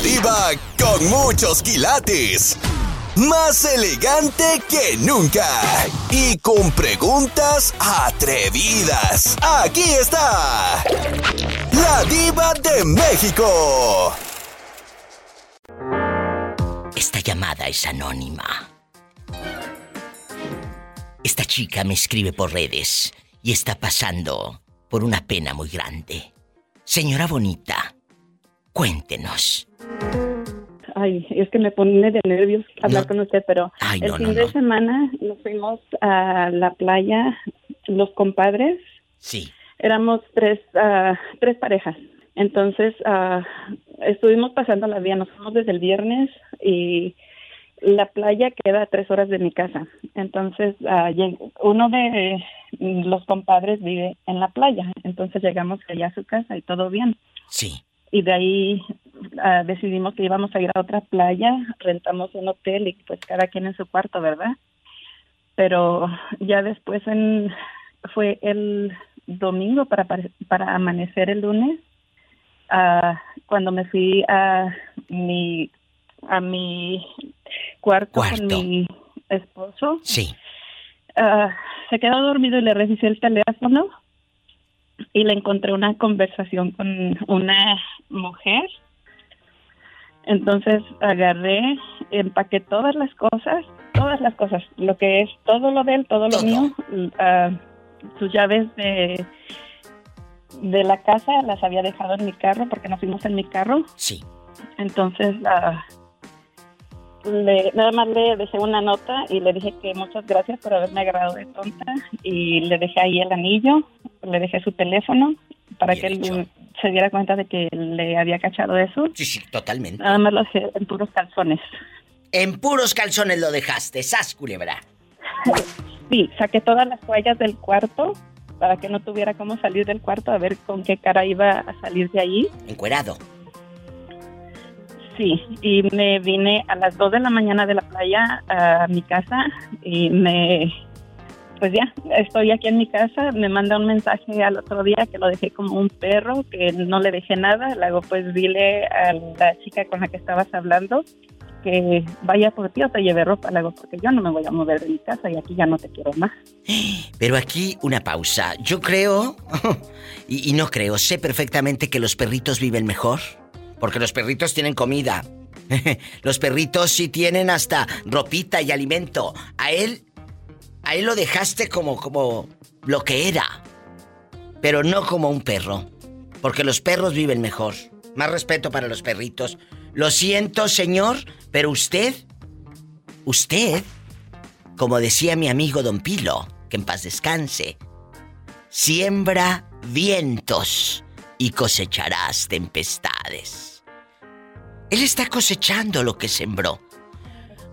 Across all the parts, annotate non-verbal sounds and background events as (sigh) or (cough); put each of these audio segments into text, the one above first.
Diva con muchos quilates. Más elegante que nunca. Y con preguntas atrevidas. Aquí está. La diva de México. Esta llamada es anónima. Esta chica me escribe por redes y está pasando por una pena muy grande. Señora bonita, cuéntenos. Ay, es que me pone de nervios hablar con usted, pero el fin de semana nos fuimos a la playa, los compadres. Sí. Éramos tres, uh, tres parejas. Entonces, uh, estuvimos pasando la vía, nos fuimos desde el viernes y la playa queda a tres horas de mi casa. Entonces, uh, uno de los compadres vive en la playa. Entonces llegamos allá a su casa y todo bien. Sí. Y de ahí uh, decidimos que íbamos a ir a otra playa, rentamos un hotel y pues cada quien en su cuarto, ¿verdad? Pero ya después en, fue el domingo para, para amanecer el lunes, uh, cuando me fui a mi, a mi cuarto, con mi esposo. Sí. Uh, se quedó dormido y le revisé el teléfono y le encontré una conversación con una mujer. Entonces agarré, empaqué todas las cosas, todas las cosas, lo que es todo lo de él, todo lo mío, uh, sus llaves de de la casa las había dejado en mi carro porque nos fuimos en mi carro. Sí. Entonces uh, le, nada más le dejé una nota y le dije que muchas gracias por haberme agarrado de tonta y le dejé ahí el anillo, le dejé su teléfono para que él se diera cuenta de que le había cachado eso. Sí, sí, totalmente. Nada más lo dejé en puros calzones. En puros calzones lo dejaste, sas culebra. (laughs) Sí, saqué todas las toallas del cuarto para que no tuviera cómo salir del cuarto a ver con qué cara iba a salir de ahí. Encuerado. Sí, y me vine a las 2 de la mañana de la playa a mi casa y me, pues ya, estoy aquí en mi casa, me manda un mensaje al otro día que lo dejé como un perro, que no le dejé nada, luego pues dile a la chica con la que estabas hablando que vaya por ti o te lleve ropa, luego porque yo no me voy a mover de mi casa y aquí ya no te quiero más. Pero aquí una pausa, yo creo, (laughs) y, y no creo, sé perfectamente que los perritos viven mejor. Porque los perritos tienen comida. (laughs) los perritos sí tienen hasta ropita y alimento. A él, a él lo dejaste como, como lo que era. Pero no como un perro. Porque los perros viven mejor. Más respeto para los perritos. Lo siento, señor, pero usted, usted, como decía mi amigo Don Pilo, que en paz descanse, siembra vientos y cosecharás tempestades. Él está cosechando lo que sembró.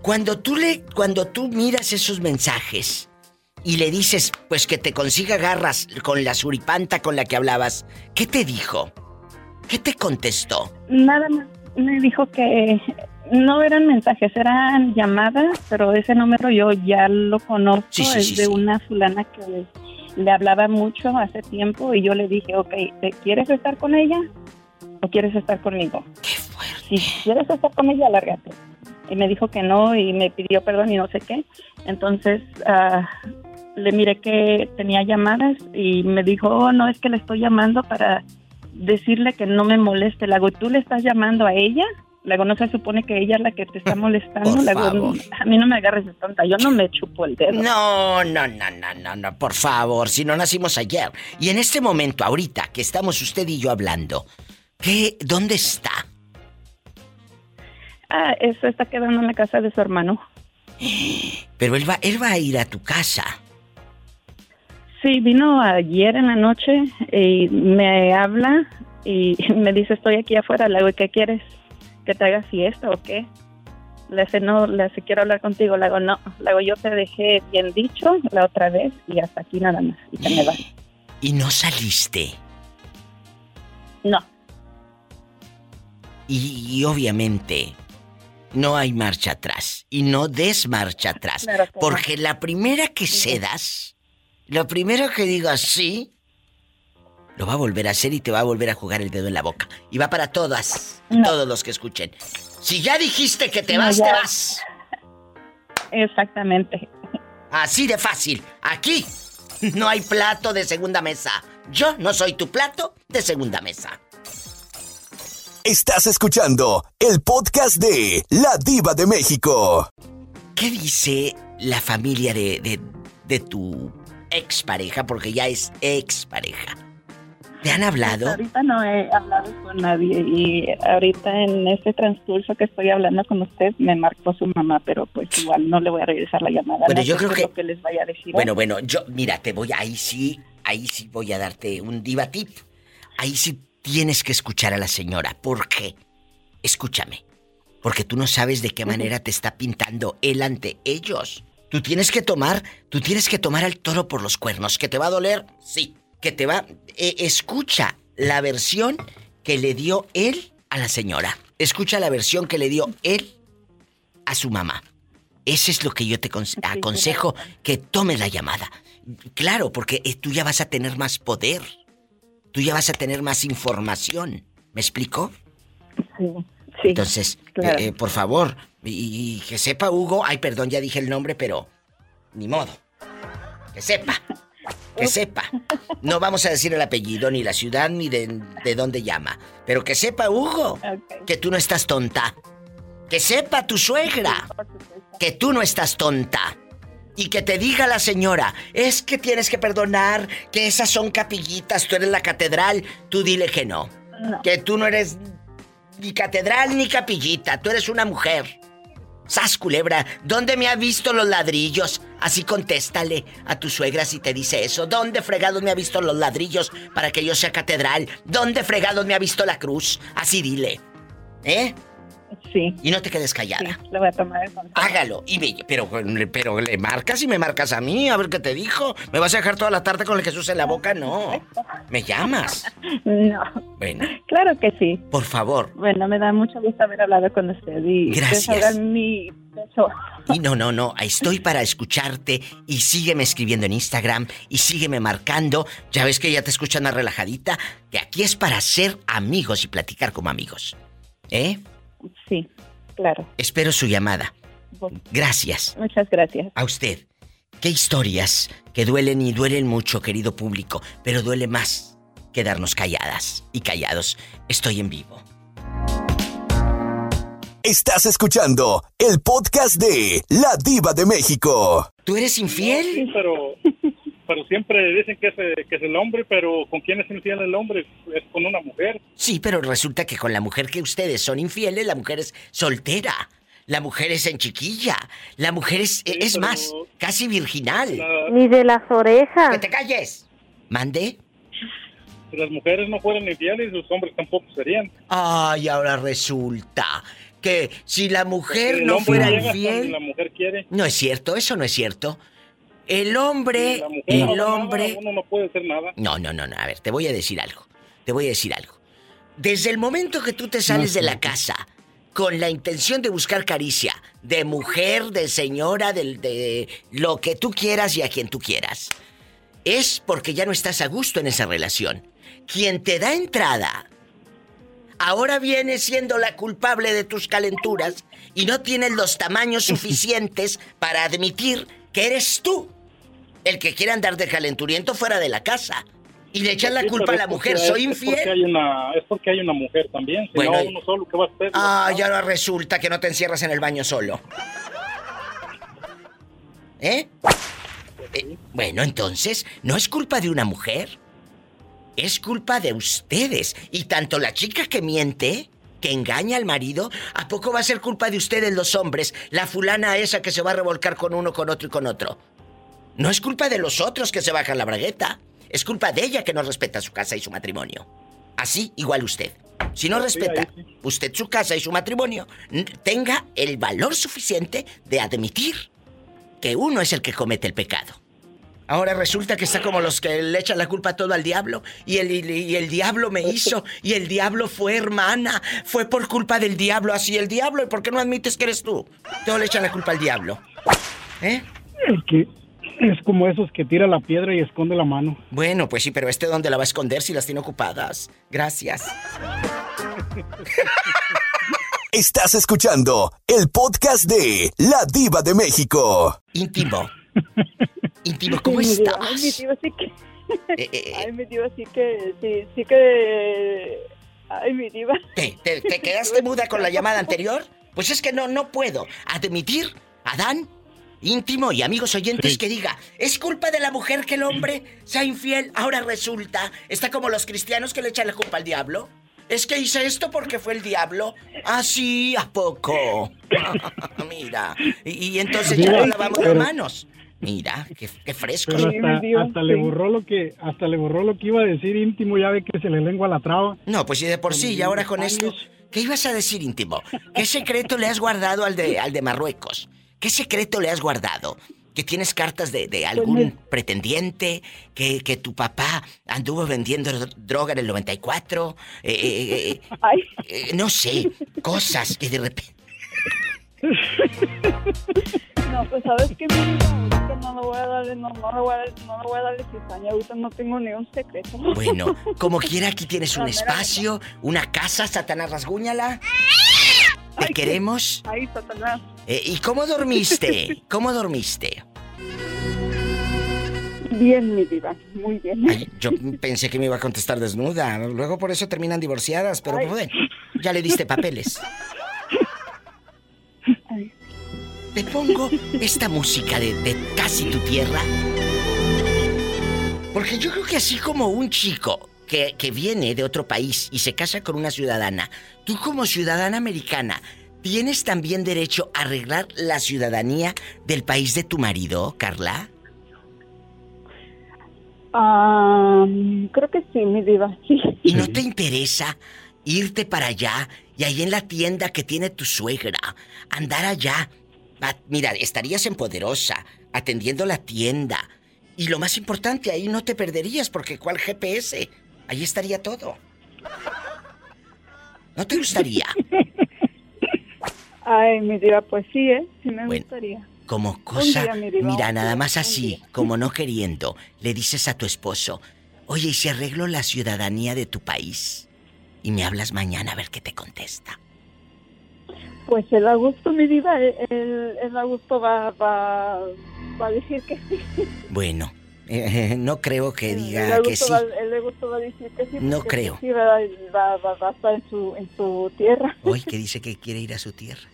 Cuando tú le cuando tú miras esos mensajes y le dices, pues que te consiga garras con la suripanta con la que hablabas, ¿qué te dijo? ¿Qué te contestó? Nada más me dijo que no eran mensajes, eran llamadas, pero ese número yo ya lo conozco, es de una fulana que le hablaba mucho hace tiempo y yo le dije, ok, ¿te quieres estar con ella o quieres estar conmigo? Qué. Si quieres estar con ella, lárgate. Y me dijo que no y me pidió perdón y no sé qué. Entonces uh, le miré que tenía llamadas y me dijo, oh, no, es que le estoy llamando para decirle que no me moleste. Le hago, ¿tú le estás llamando a ella? Luego no se supone que ella es la que te está molestando. Por Luego, favor. a mí no me agarres de tonta, yo no me chupo el dedo. No, no, no, no, no, no, por favor, si no nacimos ayer. Y en este momento, ahorita que estamos usted y yo hablando, ¿qué, dónde está? Ah, eso está quedando en la casa de su hermano. Pero él va, él va a ir a tu casa. Sí, vino ayer en la noche y me habla y (laughs) me dice, estoy aquí afuera. Le digo, ¿y qué quieres? ¿Que te haga fiesta o qué? Le dice, no, le dice, quiero hablar contigo. Le digo, no. Le digo, yo te dejé bien dicho la otra vez y hasta aquí nada más. Y te me vas. Y no saliste. No. Y, y obviamente no hay marcha atrás. Y no des marcha atrás. Claro que no. porque la primera que cedas, lo primero que digas sí, lo va a volver a hacer y te va a volver a jugar el dedo en la boca. Y va para todas, todos los que escuchen. Si ya dijiste que te vas, te vas. Exactamente. Así de fácil. Aquí no hay plato de segunda mesa. Yo no soy tu plato de segunda mesa. Estás escuchando el podcast de La Diva de México. ¿Qué dice la familia de, de, de tu expareja? Porque ya es expareja. ¿Te han hablado? ahorita no he hablado con nadie y ahorita en este transcurso que estoy hablando con usted me marcó su mamá, pero pues igual no le voy a regresar la llamada. Bueno, yo creo que... que les vaya a decir. Bueno, bueno, yo, mira, te voy, ahí sí, ahí sí voy a darte un diva tip. Ahí sí tienes que escuchar a la señora. ¿Por qué? Escúchame. Porque tú no sabes de qué manera te está pintando él ante ellos. Tú tienes que tomar, tú tienes que tomar al toro por los cuernos. ¿Que te va a doler? Sí que te va... Eh, escucha la versión que le dio él a la señora. Escucha la versión que le dio él a su mamá. Ese es lo que yo te aconsejo que tomes la llamada. Claro, porque eh, tú ya vas a tener más poder. Tú ya vas a tener más información. ¿Me explico? Sí. sí Entonces, eh, por favor, y, y que sepa Hugo, ay, perdón, ya dije el nombre, pero ni modo. Que sepa. Que sepa. No vamos a decir el apellido, ni la ciudad, ni de, dónde llama. Pero que sepa, Hugo, que tú no estás tonta. Que sepa tu suegra que tú no estás tonta. Y que te diga la señora, es que tienes que perdonar, que esas son capillitas, tú eres la catedral. Tú dile que no. Que tú no eres ni catedral ni capillita, tú eres una mujer. ¡Sas, culebra! ¿Dónde me ha visto los ladrillos? Así contéstale a tu suegra si te dice eso. ¿Dónde fregados me ha visto los ladrillos para que yo sea catedral? ¿Dónde fregados me ha visto la cruz? Así dile. ¿Eh? Sí. Y no te quedes callada. Sí, le voy a tomar el Hágalo. Y me, pero, pero le marcas y me marcas a mí, a ver qué te dijo. ¿Me vas a dejar toda la tarde con el Jesús en la boca? No. ¿Me llamas? (laughs) No. Bueno. Claro que sí. Por favor. Bueno, me da mucho gusto haber hablado con usted y Gracias. mi Y no, no, no, estoy para escucharte y sígueme escribiendo en Instagram y sígueme marcando. Ya ves que ya te escuchan más relajadita, que aquí es para ser amigos y platicar como amigos. ¿Eh? Sí, claro. Espero su llamada. Gracias. Muchas gracias. A usted. Qué historias que duelen y duelen mucho, querido público, pero duele más quedarnos calladas y callados. Estoy en vivo. Estás escuchando el podcast de La Diva de México. ¿Tú eres infiel? Sí, pero, pero siempre dicen que es, que es el hombre, pero ¿con quién es infiel el hombre? Es con una mujer. Sí, pero resulta que con la mujer que ustedes son infieles, la mujer es soltera. La mujer es en chiquilla. La mujer es, es más, casi virginal. Ni de las orejas. ¡Que te calles! ¿Mande? Si las mujeres no fueran infieles, los hombres tampoco serían. Ay, ahora resulta que si la mujer no fuera infiel... La mujer quiere. No es cierto, eso no es cierto. El hombre, el hombre... uno no puede hacer nada. No, no, no, no, a ver, te voy a decir algo. Te voy a decir algo. Desde el momento que tú te sales de la casa con la intención de buscar caricia, de mujer, de señora, de, de lo que tú quieras y a quien tú quieras, es porque ya no estás a gusto en esa relación. Quien te da entrada ahora viene siendo la culpable de tus calenturas y no tienes los tamaños (laughs) suficientes para admitir que eres tú el que quiere andar de calenturiento fuera de la casa. Y le echan la culpa a la mujer, soy infiel. Es porque, hay una, es porque hay una mujer también. Si bueno, no, uno solo, ¿qué va a hacer? Ah, ya ahora resulta que no te encierras en el baño solo. ¿Eh? ¿Eh? Bueno, entonces, ¿no es culpa de una mujer? Es culpa de ustedes. Y tanto la chica que miente, que engaña al marido, ¿a poco va a ser culpa de ustedes los hombres? La fulana esa que se va a revolcar con uno, con otro y con otro. No es culpa de los otros que se bajan la bragueta. Es culpa de ella que no respeta su casa y su matrimonio. Así, igual usted. Si no respeta usted su casa y su matrimonio, tenga el valor suficiente de admitir que uno es el que comete el pecado. Ahora resulta que está como los que le echan la culpa todo al diablo. Y el, y el diablo me hizo. Y el diablo fue hermana. Fue por culpa del diablo. Así el diablo. ¿Y por qué no admites que eres tú? Todo le echan la culpa al diablo. ¿Eh? Es que, Es como esos que tira la piedra y esconde la mano. Bueno, pues sí, pero este dónde la va a esconder si las tiene ocupadas. Gracias. (laughs) Estás escuchando el podcast de La Diva de México. Íntimo. (laughs) Íntimo, ¿cómo Sí, estás? Ay, mi diva, sí que... (laughs) Eh, eh, Ay, mi diva, sí que... Sí, sí que... Ay, mi diva. ¿Te, te, te quedaste muda con la llamada anterior? Pues es que no, no puedo admitir, Adán, íntimo y amigos oyentes, Sí. que diga, es culpa de la mujer que el hombre sea infiel. Ahora resulta, está como los cristianos que le echan la culpa al diablo. Es que hice esto porque fue el diablo. Ah, sí, ¿a poco? (laughs) Mira. Y, y entonces ya no lavamos las manos. Mira, qué, qué fresco. Hasta, le borró lo que hasta le borró lo que iba a decir íntimo, ya ve que se le lengua la traba. No, pues sí, de por sí, y ahora con esto. ¿Qué ibas a decir, íntimo? ¿Qué secreto le has guardado al de, al de Marruecos? ¿Qué secreto le has guardado? ¿Que tienes cartas de, de algún pretendiente? ¿Que, ¿Que tu papá anduvo vendiendo dro- droga en el 94? Eh, eh, eh, (laughs) Ay, eh, no sé, cosas que de repente... no, pues sabes que ahorita no le voy a darle, no, no le voy a darle, no le voy a darle cizaña, ahorita no tengo ni un secreto. Bueno, como (laughs) quiera, aquí tienes un espacio, una casa, Satanás rasguñala. Te Ay, queremos. Ay, Satanás. Eh, ¿Y cómo dormiste? (laughs) ¿Cómo dormiste? Bien, mi diva, muy bien. Ay, yo pensé que me iba a contestar desnuda. Luego por eso terminan divorciadas, pero bueno, ya le diste papeles. Ay. Te pongo esta música de, de casi tu tierra. Porque yo creo que así como un chico que, que viene de otro país y se casa con una ciudadana, tú como ciudadana americana, ¿tienes también derecho a arreglar la ciudadanía del país de tu marido, Carla? Ah, creo que sí, mi diva, sí. ¿Y no te interesa irte para allá y ahí en la tienda que tiene tu suegra, andar allá? Va- Mira, estarías en Poderosa, atendiendo la tienda. Y lo más importante, ahí no te perderías porque ¿cuál GPS? Ahí estaría todo. ¿No te gustaría? (laughs) Ay, mi diva, pues sí, ¿eh? Sí me Bueno. gustaría. Como cosa, día, mi diva, mira, nada más así, como no queriendo, le dices a tu esposo, oye, ¿y si arreglo la ciudadanía de tu país? Y me hablas mañana a ver qué te contesta. Pues el Augusto, mi diva, el, el, el Augusto va, va, va a decir que sí. Bueno, eh, (laughs) no creo que el diga que sí. Va, el Augusto va a decir que sí. No creo. Sí, va, va, va, va a estar en su, en su tierra. Hoy que dice que quiere ir a su tierra.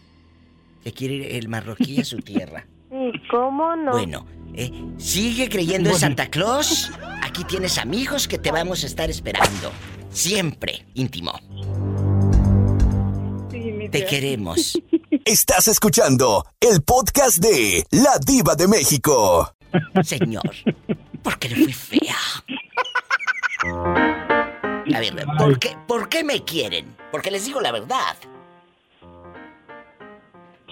Que quiere ir el marroquí a su tierra. (laughs) Sí, ¿cómo no? Bueno, eh, sigue creyendo en Santa Claus. Aquí tienes amigos que te vamos a estar esperando. Siempre, íntimo. Sí, mi Te queremos. (laughs) Estás escuchando el podcast de La Diva de México. Señor, ¿por qué le fui fea? A ver, ¿por qué, ¿por qué me quieren? Porque les digo la verdad.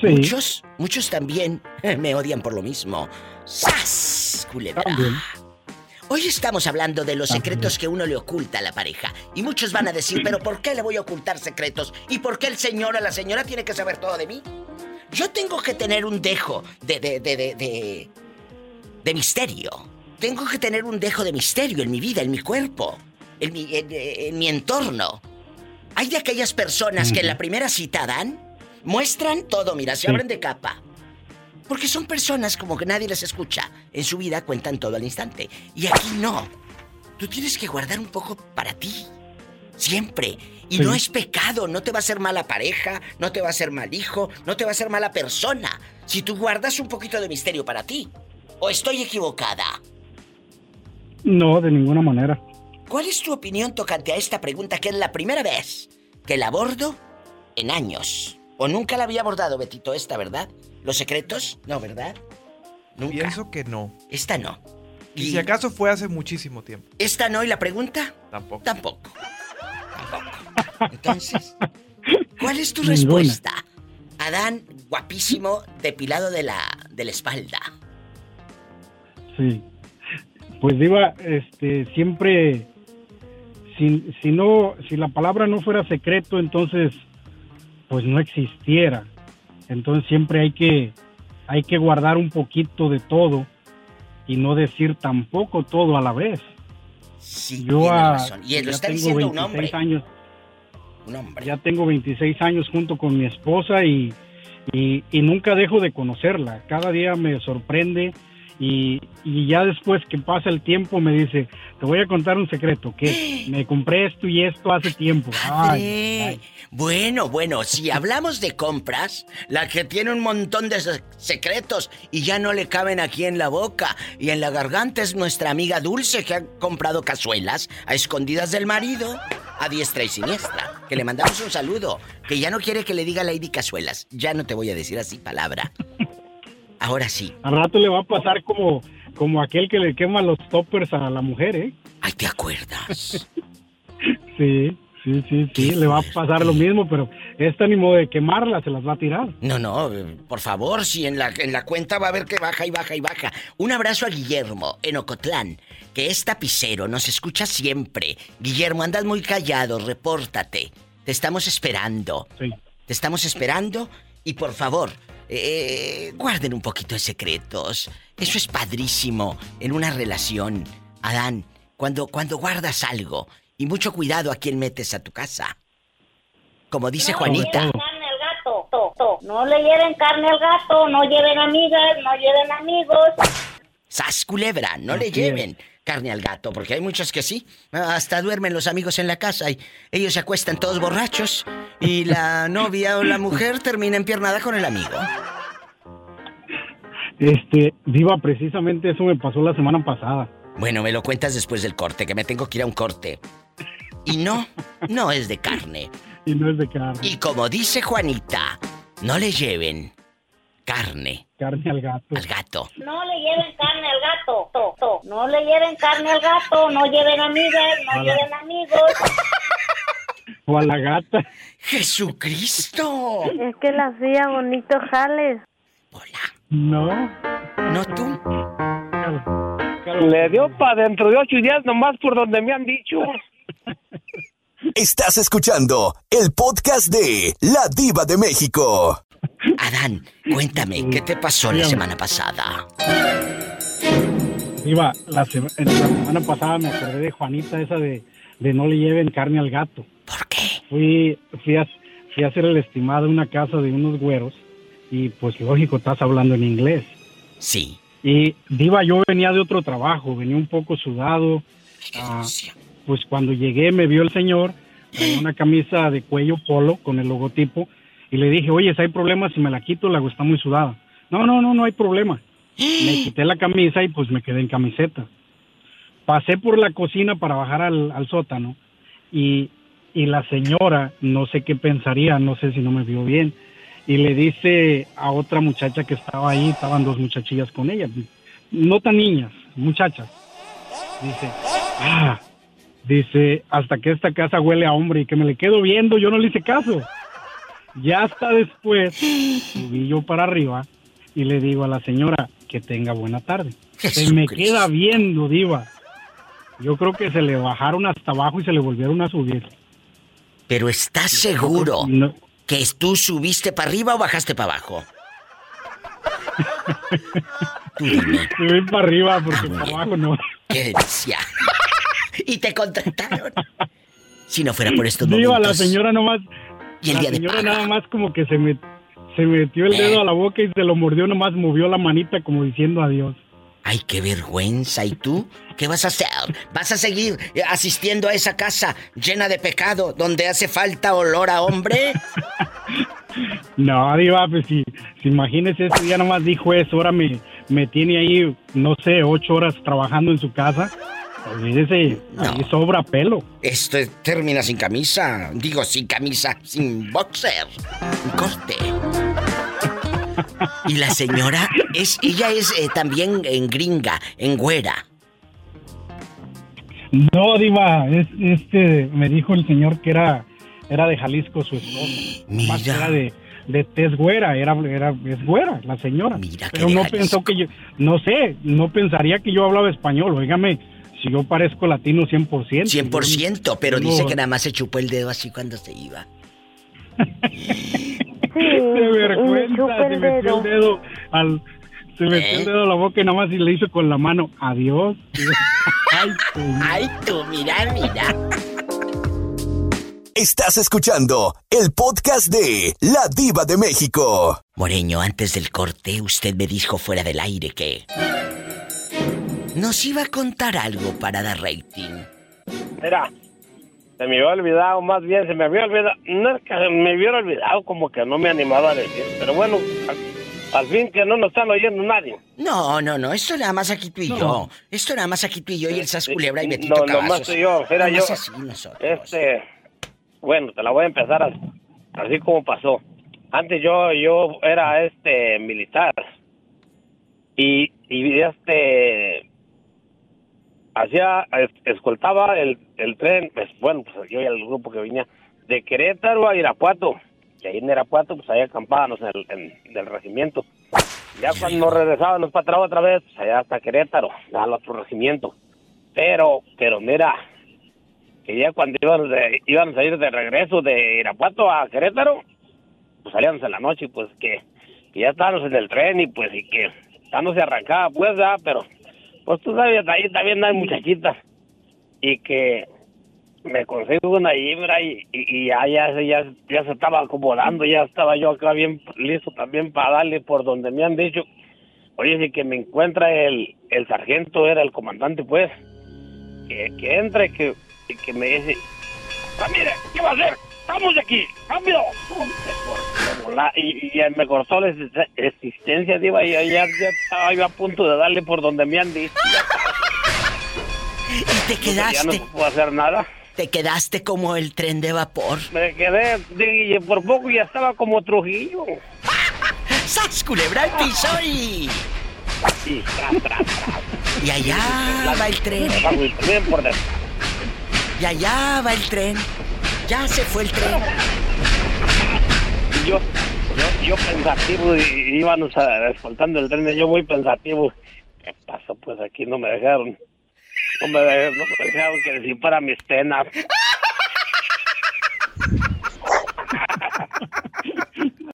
Sí, Muchos, muchos también me odian por lo mismo. ¡Sas! Culebra. También. Hoy estamos hablando de los secretos que uno le oculta a la pareja. Y muchos van a decir, pero ¿por qué le voy a ocultar secretos? ¿Y por qué el señor o la señora tiene que saber todo de mí? Yo tengo que tener un dejo de, de, de, de, de, de misterio. Tengo que tener un dejo de misterio en mi vida, en mi cuerpo, en mi, en, en mi entorno. Hay de aquellas personas que en la primera cita dan, muestran todo, mira, se Sí. abren de capa. Porque son personas como que nadie les escucha. En su vida cuentan todo al instante. Y aquí no. Tú tienes que guardar un poco para ti. Siempre. Y Sí. no es pecado. No te va a hacer mala pareja. No te va a hacer mal hijo. No te va a hacer mala persona. Si tú guardas un poquito de misterio para ti. ¿O estoy equivocada? no, de ninguna manera. ¿Cuál es tu opinión tocante a esta pregunta que es la primera vez que la abordo en años? ¿O nunca la había abordado, Betito, esta, verdad? ¿Los secretos? No, ¿verdad? Nunca. Pienso que no. Esta no. Y si acaso fue hace muchísimo tiempo. ¿Esta no y la pregunta? Tampoco. Tampoco. Tampoco. Entonces, (laughs) ¿cuál es tu Ninguna. respuesta? Adán, guapísimo, depilado de la, de la espalda. Sí. Pues Diva, este, siempre, si, si no, si la palabra no fuera secreto, entonces, pues no existiera. Entonces siempre hay que, hay que guardar un poquito de todo, y no decir tampoco todo a la vez. Sí, Yo razón. Y lo está tengo diciendo un 26 hombre. años, Un hombre. ya tengo 26 años junto con mi esposa y, y, y nunca dejo de conocerla. Cada día me sorprende y, y ya después que pasa el tiempo me dice, te voy a contar un secreto, que (gasps) me compré esto y esto hace tiempo. Ay, Padre. ay. Bueno, bueno, si hablamos de compras, la que tiene un montón de se- secretos y ya no le caben aquí en la boca y en la garganta es nuestra amiga Dulce que ha comprado cazuelas a escondidas del marido, a diestra y siniestra. Que le mandamos un saludo, que ya no quiere que le diga Lady Cazuelas. Ya no te voy a decir así palabra. (laughs) Ahora sí. Al rato le va a pasar como, como aquel que le quema los toppers a la mujer, ¿eh? Ay, ¿te acuerdas? (laughs) Sí, sí, sí, sí, le va a pasar lo mismo, pero esta ni modo de quemarla, se las va a tirar. No, no, por favor, si en la, en la cuenta va a ver que baja y baja y baja. Un abrazo a Guillermo en Ocotlán, que es tapicero, nos escucha siempre. Guillermo, andas muy callado, repórtate. Te estamos esperando. Sí. Te estamos esperando y por favor, eh, guarden un poquito de secretos. Eso es padrísimo en una relación. Adán, cuando, cuando guardas algo, y mucho cuidado a quién metes a tu casa. Como dice Juanita. todo. carne al gato. To, to. No le lleven carne al gato, no lleven amigas, no lleven amigos. ¡Sas culebra! No le lleven carne al gato, porque hay muchos que sí. Hasta duermen los amigos en la casa y ellos se acuestan todos borrachos y la (laughs) novia o la mujer termina empiernada con el amigo. Este, Diva, precisamente eso me pasó la semana pasada. Bueno, me lo cuentas después del corte, que me tengo que ir a un corte. Y no, no es de carne. (laughs) Y no es de carne, Y como dice Juanita, no le lleven carne carne al gato. al gato. No le lleven carne al gato. To, to. No le lleven carne al gato, no lleven amigas, no Hola. lleven amigos. O a la gata. ¡Jesucristo! Es que la hacía bonito jales. Hola, No. no tú. Le dio para dentro de ocho días nomás por donde me han dicho. Estás escuchando el podcast de La Diva de México. Adán, cuéntame, ¿qué te pasó la semana pasada? Diva, la, sema- la semana pasada me acordé de Juanita, esa de, de no le lleven carne al gato. ¿Por qué? Fui, fui, a, fui a hacer el estimado en una casa de unos güeros y pues lógico, estás hablando en inglés. Sí. Y Diva, yo venía de otro trabajo, venía un poco sudado. Ah, pues cuando llegué me vio el señor en una camisa de cuello polo con el logotipo y le dije, oye, si hay problemas si me la quito, la hago, está muy sudada. No, no, no, no hay problema. Me (gasps) quité la camisa y pues me quedé en camiseta. Pasé por la cocina para bajar al, al sótano y, y la señora, no sé qué pensaría, no sé si no me vio bien, y le dice a otra muchacha que estaba ahí, estaban dos muchachillas con ella, no tan niñas, muchachas. Dice, ah, dice, hasta que esta casa huele a hombre y que me le quedo viendo, yo no le hice caso. Ya hasta después subí yo para arriba y le digo a la señora que tenga buena tarde. Se me queda viendo, diva. Yo creo que se le bajaron hasta abajo y se le volvieron a subir. Pero ¿estás seguro No, que tú subiste para arriba o bajaste para abajo? (laughs) Subí para arriba porque Ah, para abajo no. qué delicia. (laughs) y te contrataron. Si no fuera por estos Diva, la momentos. señora nomás, Y el la día de señora paga. nada más como que se me se metió el Eh. dedo a la boca y se lo mordió, nomás movió la manita como diciendo adiós. Ay, qué vergüenza. ¿Y tú? ¿Qué vas a hacer? ¿Vas a seguir eh, asistiendo a esa casa llena de pecado donde hace falta olor a hombre? (laughs) No, Diva, pues si, si imagínese ese día nomás dijo eso, ahora me, me tiene ahí, no sé, ocho horas trabajando en su casa. Olvídese, No. ahí sobra pelo. Esto termina sin camisa. Digo, sin camisa, sin boxer. Corte. Y la señora es, ella es eh, también en gringa, en güera. No, Diva, es, este, me dijo el señor que era, era de Jalisco su esposa. (gasps) Mira. Más era de, de tez güera, era, era, es güera la señora. Mira Pero no pensó que yo, no sé, no pensaría que yo hablaba español, óigame, si yo parezco latino 100%. 100%, pero No. dice que nada más se chupó el dedo así cuando se iba. Sí, (laughs) De me vergüenza, chupa se metió dedo. el dedo al, Se metió el dedo en la boca y nada más y le hizo con la mano. Adiós. (laughs) Ay, Ay, tú, mira, mira. Estás escuchando el podcast de La Diva de México. Moreño, antes del corte, usted me dijo fuera del aire que. Nos iba a contar algo para dar rating. Mira, se me había olvidado, más bien se me había olvidado. No es que se me hubiera olvidado, como que no me animaba a decir. Pero bueno, al, al fin que no nos están oyendo nadie. No, no, no, esto nada más aquí tú y yo. Esto nada más aquí tú y yo y el Sas Culebra y Betito No, nomás tú y yo, era yo. Así nosotros. Este, bueno, te la voy a empezar as- así como pasó. Antes yo yo era este militar y y este hacía es- escoltaba el, el tren, pues bueno, pues yo y el grupo que venía de Querétaro a Irapuato. Y ahí en Irapuato pues ahí acampábamos en el, en- del regimiento. Ya cuando regresábamos para atrás otra vez, pues allá hasta Querétaro, al otro regimiento. Pero, pero mira, que ya cuando íbamos, de- íbamos a ir de regreso de Irapuato a Querétaro, pues salíamos en la noche, pues que, que ya estábamos en el tren y pues y que ya no se arrancaba, pues ya, pero pues tú sabes, ahí también hay muchachitas y que me consigo una hembra y, y, ya, ya, ya, ya se estaba acomodando, ya estaba yo acá bien listo también para darle por donde me han dicho, oye, si que me encuentra el, el sargento, era el comandante, pues, que, que entre, que, que me dice, "Ah, mire, ¿qué va a hacer? ¡Vamos de aquí! Volar, Y, y ya me cortó la exist- existencia, diva, y ya, ya, ya estaba yo a punto de darle por donde me han dicho. Y te Ya quedaste, no puedo hacer nada. te quedaste como el tren de vapor. Me quedé, y por poco ya estaba como Trujillo. ¡Sas, culebra al piso y... Y allá va el tren. Y allá va el tren. Ya se fue el tren. Y yo, yo, yo pensativo, y, y íbamos a, escoltando el tren, y yo muy pensativo. ¿Qué pasó? Pues aquí no me dejaron. No me, de- no me dejaron que disipara mis penas. (laughs)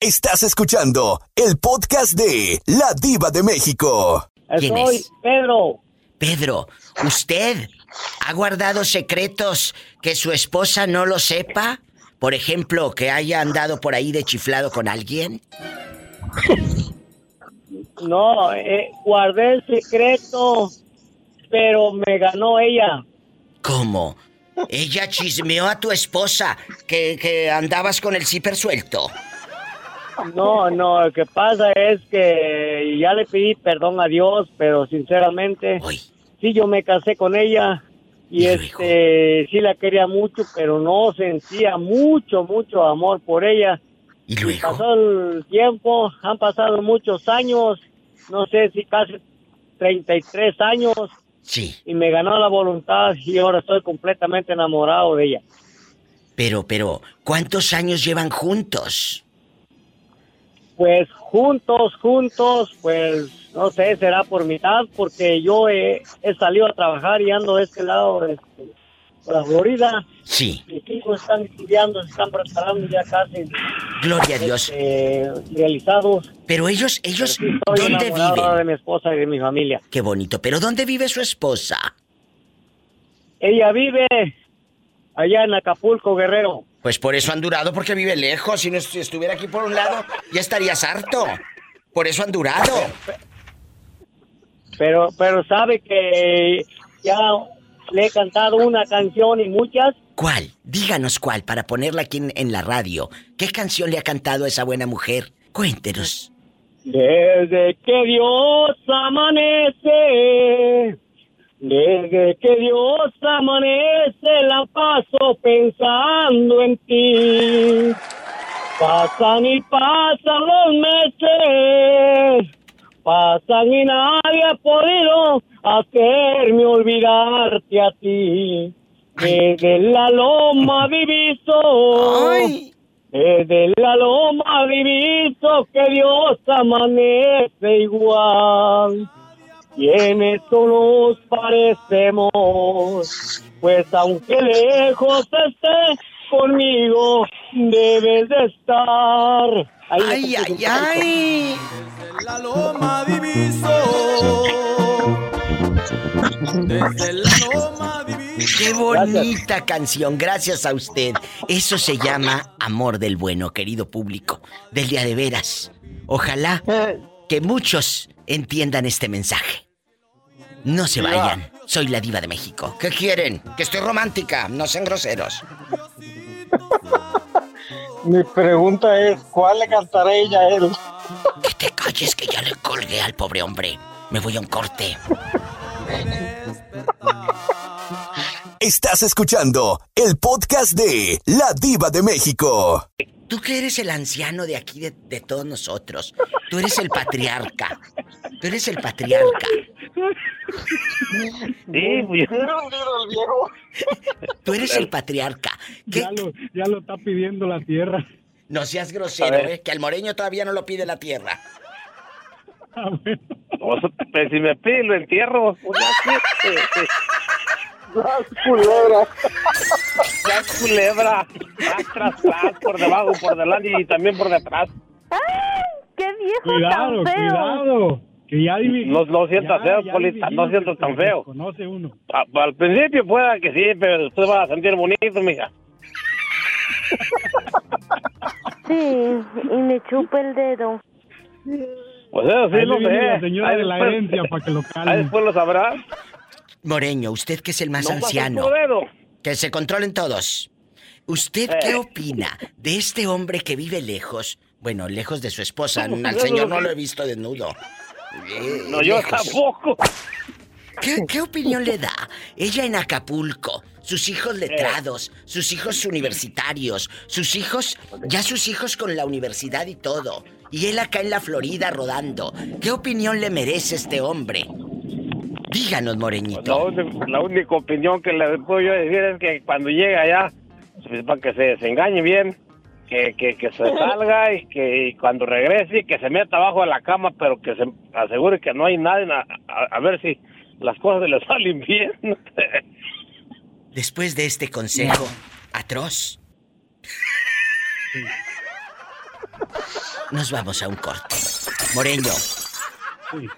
Estás escuchando el podcast de La Diva de México. ¿Quién es? Pedro. Pedro, ¿usted ha guardado secretos que su esposa no lo sepa? Por ejemplo, que haya andado por ahí de chiflado con alguien. (laughs) No, eh, guardé el secreto, pero me ganó ella. ¿Cómo? Ella chismeó a tu esposa que, que andabas con el zipper suelto. No, no, lo que pasa es que ya le pedí perdón a Dios, pero sinceramente, sí, yo me casé con ella y este, sí la quería mucho, pero no sentía mucho, mucho amor por ella. Y luego. Pasó el tiempo, han pasado muchos años, no sé si casi 33 años. Sí. Y me ganó la voluntad y ahora estoy completamente enamorado de ella. Pero, pero, ¿cuántos años llevan juntos? Pues juntos, juntos, pues no sé, será por mitad, porque yo he, he salido a trabajar y ando de este lado, de, de la Florida. Sí. Mis hijos están estudiando, se están preparando ya casi. Gloria a Dios. este, realizados. Pero ellos, ellos, Pero sí estoy ¿dónde viven? de mi esposa y de mi familia. Qué bonito. Pero ¿dónde vive su esposa? Ella vive allá en Acapulco, Guerrero. Pues por eso han durado, porque vive lejos. Si no est- estuviera aquí por un lado, ya estarías harto. Por eso han durado. Pero, pero sabe que ya le he cantado una canción y muchas. ¿Cuál? Díganos cuál para ponerla aquí en, en la radio. ¿Qué canción le ha cantado a esa buena mujer? Cuéntenos. Desde que Dios amanece, desde que Dios amanece, la paso pensando en ti. Pasan y pasan los meses, pasan y nadie ha podido hacerme olvidarte a ti. Desde la loma diviso, desde la loma diviso que Dios amanece igual. Y en eso nos parecemos, pues aunque lejos esté conmigo, debes de estar. Ahí ¡Ay, ay, ay! la loma diviso. Desde la loma diviso. Qué bonita canción, gracias a usted. Eso se llama amor del bueno, querido público, del día de veras. Ojalá que muchos entiendan este mensaje. No se vayan, soy la diva de México. ¿Qué quieren? Que estoy romántica, no sean groseros. Mi pregunta es, ¿cuál le cantará ella a él? (laughs) Que te calles que ya le colgué al pobre hombre. Me voy a un corte. Estás escuchando el podcast de La Diva de México. Tú que eres el anciano de aquí, de, de todos nosotros. Tú eres el patriarca. Tú eres el patriarca. Sí, pues, el viejo. Tú eres el patriarca. ¿Qué- Ya lo, ya lo está pidiendo la tierra. No seas grosero, A ver. ¿eh? Que al moreño todavía no lo pide la tierra. pues, pues, si me pide lo entierro. (laughs) Pues, ya, sí, sí, sí. Culebra. Ya culebra. Tras, tras, tras, por debajo, por delante y también por detrás. ¡Qué viejo Cuidado, tan feo! cuidado. Que ya No, no sientas feo, Polita, no sientas tan feo. Conoce uno. A- al principio pueda que sí, pero después vas a sentir bonito, mija. Sí, y me chupa el dedo. Pues eso sí, Ahí no sé. la señora Ahí de la después- herencia para que lo calme. Ahí después lo sabrás. Moreño, usted que es el más No anciano. Que se controlen todos. ¿Usted Eh. qué opina de este hombre que vive lejos? Bueno, lejos de su esposa. Al señor no lo he visto desnudo. Eh, No, yo lejos. tampoco. ¿Qué, qué opinión le da? Ella en Acapulco, sus hijos letrados, sus hijos universitarios, sus hijos, ya sus hijos con la universidad y todo. Y él acá en la Florida rodando. ¿Qué opinión le merece este hombre? Díganos, Moreñito. única- la única opinión que le puedo yo decir es que cuando llegue allá, pues, para que se, se engañe bien, que, que, que se (laughs) salga y que y cuando regrese, que se meta abajo de la cama, pero que se asegure que no hay nadie, a, a- a ver si las cosas le (laughs) salen bien. Después de este consejo atroz, (laughs) nos vamos a un corte. Moreño,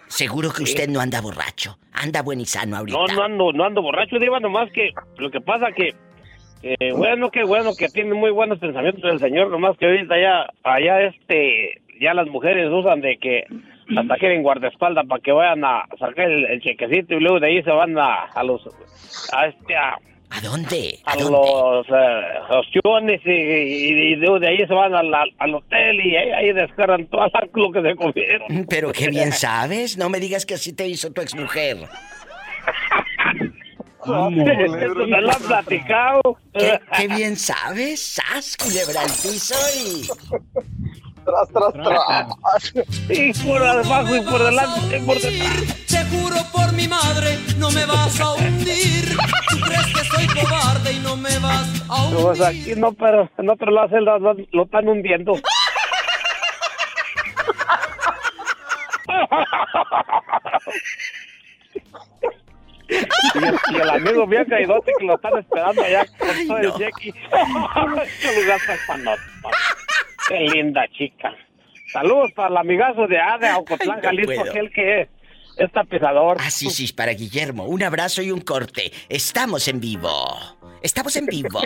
seguro que usted no anda borracho. Anda buen y sano ahorita. No, no ando, no ando borracho, Diva, nomás que lo que pasa que, eh, bueno, que bueno, que tiene muy buenos pensamientos el señor, nomás que ahorita ya, allá este, ya las mujeres usan de que hasta quieren guardaespaldas para que vayan a sacar el, el chequecito y luego de ahí se van a, a los, a este, a, ¿A dónde? a los eh, opciones y, y- y luego de ahí se van al, al- hotel y ahí, ahí descargan todo lo que se comieron. Pero qué bien sabes. No me digas que así te hizo tu exmujer. (laughs) Me lo han platicado. ¿Qué, qué bien sabes? ¡Sas, culebra al piso y... (laughs) Tras, tras, tras. Y por abajo y por delante y por detrás. Te juro por mi madre, no me vas a hundir. Tú crees que soy cobarde y no me vas a hundir. Pues aquí no, pero en otro lado se lo, lo- lo están hundiendo. (laughs) Y el, y el amigo bien caidote que lo están esperando allá con todo el cheque. (laughs) Qué linda chica. Saludos para el amigazo de Ada, Ocotlán, no Jalisco, puedo. aquel que es, es tapizador. Ah, sí, sí, para Guillermo. Un abrazo y un corte. Estamos en vivo. Estamos en vivo.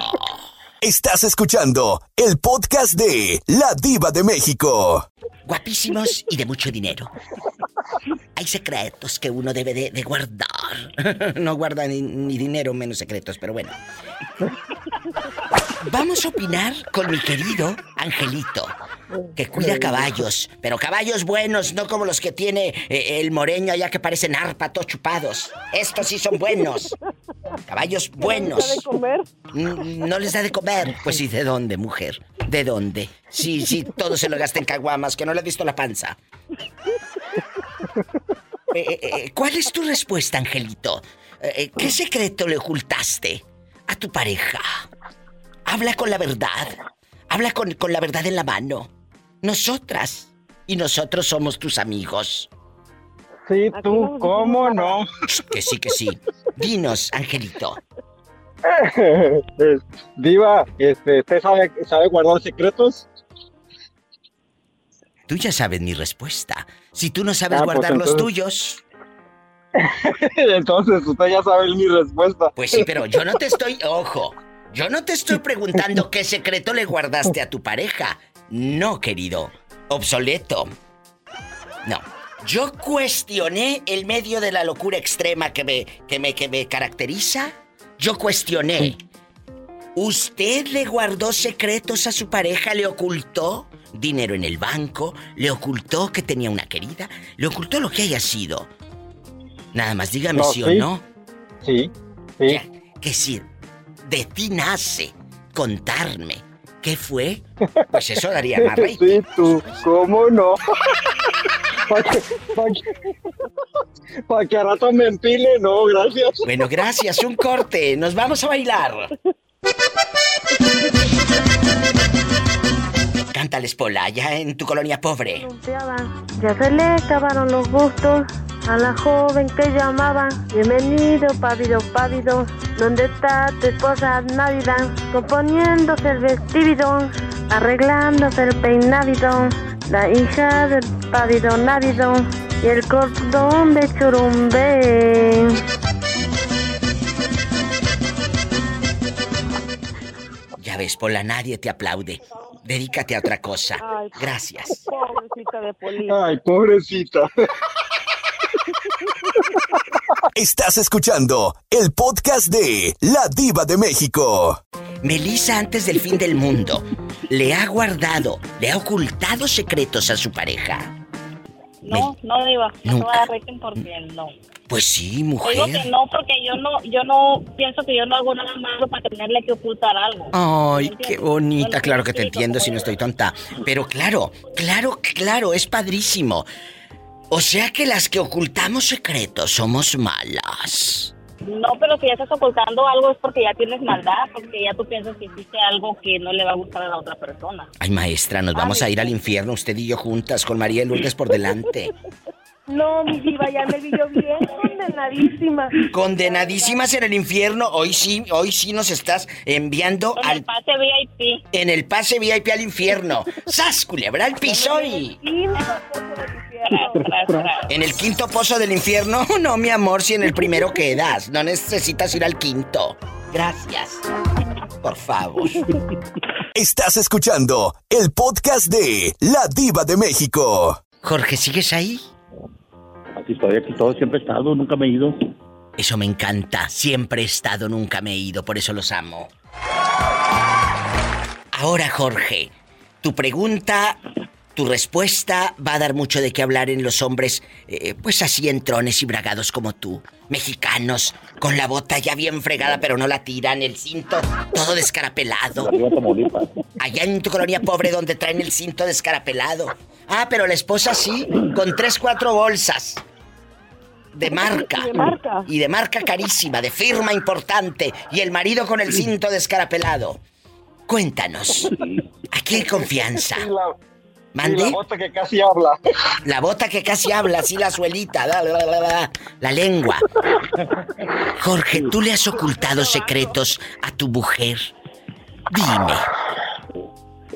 Estás escuchando el podcast de La Diva de México. Guapísimos y de mucho dinero. Hay secretos que uno debe de, de guardar. (laughs) No guarda ni, ni dinero, menos secretos, pero bueno. Vamos a opinar con mi querido Angelito, que cuida caballos, pero caballos buenos, no como los que tiene eh, el moreño allá que parecen arpa, todos chupados. Estos sí son buenos. Caballos buenos. de comer? Mm, No les da de comer. Pues sí, ¿de dónde, mujer? ¿De dónde? Sí, sí, todo se lo gasta en caguamas, que no le he visto la panza. Eh, eh, eh, ¿Cuál es tu respuesta, Angelito? Eh, ¿Qué secreto le ocultaste a tu pareja? Habla con la verdad. Habla con, con la verdad en la mano. Nosotras y nosotros somos tus amigos. Sí, tú, ¿cómo no? Que sí, que sí. Dinos, Angelito. (laughs) Diva, este, ¿usted sabe, sabe guardar secretos? Tú ya sabes mi respuesta. Si tú no sabes Ah, pues guardar los tuyos. (laughs) Entonces usted ya sabe mi respuesta. Pues sí, pero yo no te estoy. (laughs) Ojo. Yo no te estoy preguntando qué secreto le guardaste a tu pareja. No, querido. Obsoleto. No. Yo cuestioné el medio de la locura extrema que me, que me, que me caracteriza. Yo cuestioné. ¿Usted le guardó secretos a su pareja? ¿Le ocultó dinero en el banco? ¿Le ocultó que tenía una querida? ¿Le ocultó lo que haya sido? Nada más dígame No, sí, o no. Sí, sí. Que si de ti nace contarme qué fue, pues eso daría (laughs) más rey. Sí, tú, ¿cómo no? (laughs) Para que, pa' que- pa' que a rato me empile, no, gracias. Bueno, gracias, un corte. Nos vamos a bailar. (laughs) Cántales, Pola, allá en tu colonia pobre. Ya se le acabaron los gustos a la joven que llamaban. Bienvenido, pávido, pávido. ¿Dónde está tu esposa Navidad? Componiéndose el vestido, arreglándose el peinadito. La hija del pávido návido y el cordón de churumbe. Ya ves, Pola, nadie te aplaude. Dedícate a otra cosa. Ay, Gracias. (laughs) Pobrecita de Polina. Ay, pobrecita. Estás escuchando el podcast de La Diva de México. Melissa, antes del fin del mundo, le ha guardado, le ha ocultado secretos a su pareja. No, no diva, no Nunca. me va a dar rating porque no. Pues sí, Te Digo mujer. que no porque yo no, yo no pienso que yo no hago nada malo para tenerle que ocultar algo. Ay, qué bonita. Claro que te entiendo si no estoy tonta. Pero claro, claro, claro, es padrísimo. O sea que las que ocultamos secretos somos malas. No, pero si ya estás ocultando algo es porque ya tienes maldad, porque ya tú piensas que hiciste algo que no le va a gustar a la otra persona. Ay, maestra, nos vamos a ir al infierno, usted y yo juntas, con María Lourdes por delante. (laughs) No, mi diva, ya me vi yo bien condenadísima. Condenadísimas en el infierno. Hoy sí, hoy sí nos estás enviando En el al pase VIP. en el pase VIP al infierno. ¡Sas, culebra el piso y... En el quinto pozo del infierno, (laughs) no, mi amor, si en el primero quedas. No necesitas ir al quinto. Gracias. Por favor. Estás escuchando el podcast de La Diva de México. Jorge, ¿sigues ahí? Aquí estoy, aquí todo, siempre he estado, nunca me he ido. Eso me encanta. Siempre he estado, nunca me he ido, por eso los amo. Ahora, Jorge, tu pregunta, tu respuesta va a dar mucho de qué hablar en los hombres, eh, pues así entrones y bragados como tú. Mexicanos, con la bota ya bien fregada, pero no la tiran, el cinto todo descarapelado. Allá en tu colonia pobre donde traen el cinto descarapelado. Ah, pero la esposa sí, con tres, cuatro bolsas. De (laughs) marca. De marca. Y de marca carísima, de firma importante. Y el marido con el cinto descarapelado. Cuéntanos. Aquí hay confianza. Y la, ¿Mande? y la bota que casi habla. La bota que casi habla, así la suelita, la, la, la, la, la lengua. Jorge, ¿tú le has ocultado secretos a tu mujer? Dime.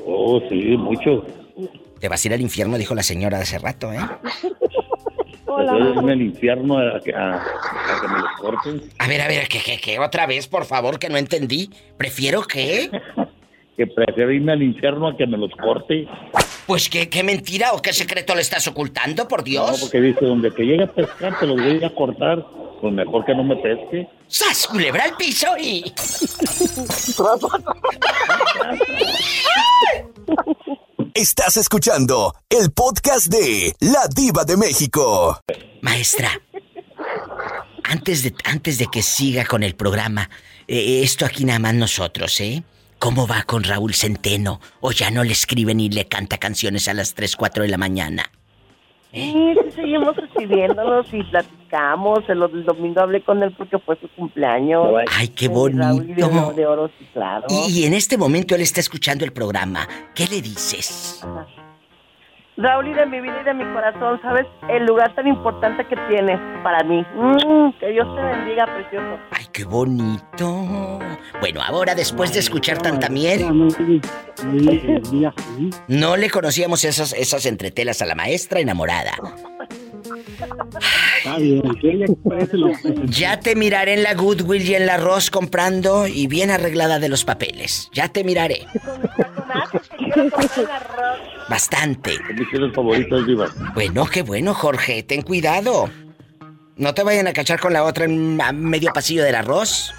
Oh, sí, mucho. Te vas a ir al infierno, dijo la señora hace rato, ¿eh? Estoy en el infierno a, que- a- a que me los corten. A ver, a ver, ¿qué, qué, qué? Otra vez, por favor, que no entendí. Prefiero que... (laughs) Que prefiero irme al infierno a que me los corte. Pues qué, qué mentira o qué secreto le estás ocultando, por No, Dios. porque dice, donde te llegue a pescar, te los voy a cortar. Pues mejor que no me pesque. ¡Sas, culebra al piso y... (laughs) (laughs) Estás escuchando el podcast de La Diva de México. Maestra, antes de, antes de que siga con el programa, eh, esto aquí nada más nosotros, ¿eh? ¿Cómo va con Raúl Centeno? ¿O ya no le escribe ni le canta canciones a las 3, 4 de la mañana? Sí, sí, seguimos escribiéndonos y platicamos. El, el domingo hablé con él porque fue su cumpleaños. Ay, qué Eh, y de, bonito. de oro, sí, claro. Y, y en este momento él está escuchando el programa. ¿Qué le dices? Raúl, y de mi vida y de mi corazón, ¿sabes? El lugar tan importante que tienes para mí. Mm, que Dios te bendiga, precioso. ¡Ay, qué bonito! Bueno, ahora después de escuchar tanta miel, no le conocíamos esas, esas entretelas a la maestra enamorada. Ya te miraré en la Goodwill y en la Ross comprando y bien arreglada de los papeles. Ya te miraré. Bastante. Diva. Bueno, qué bueno, Jorge. Ten cuidado. No te vayan a cachar con la otra en medio pasillo del arroz.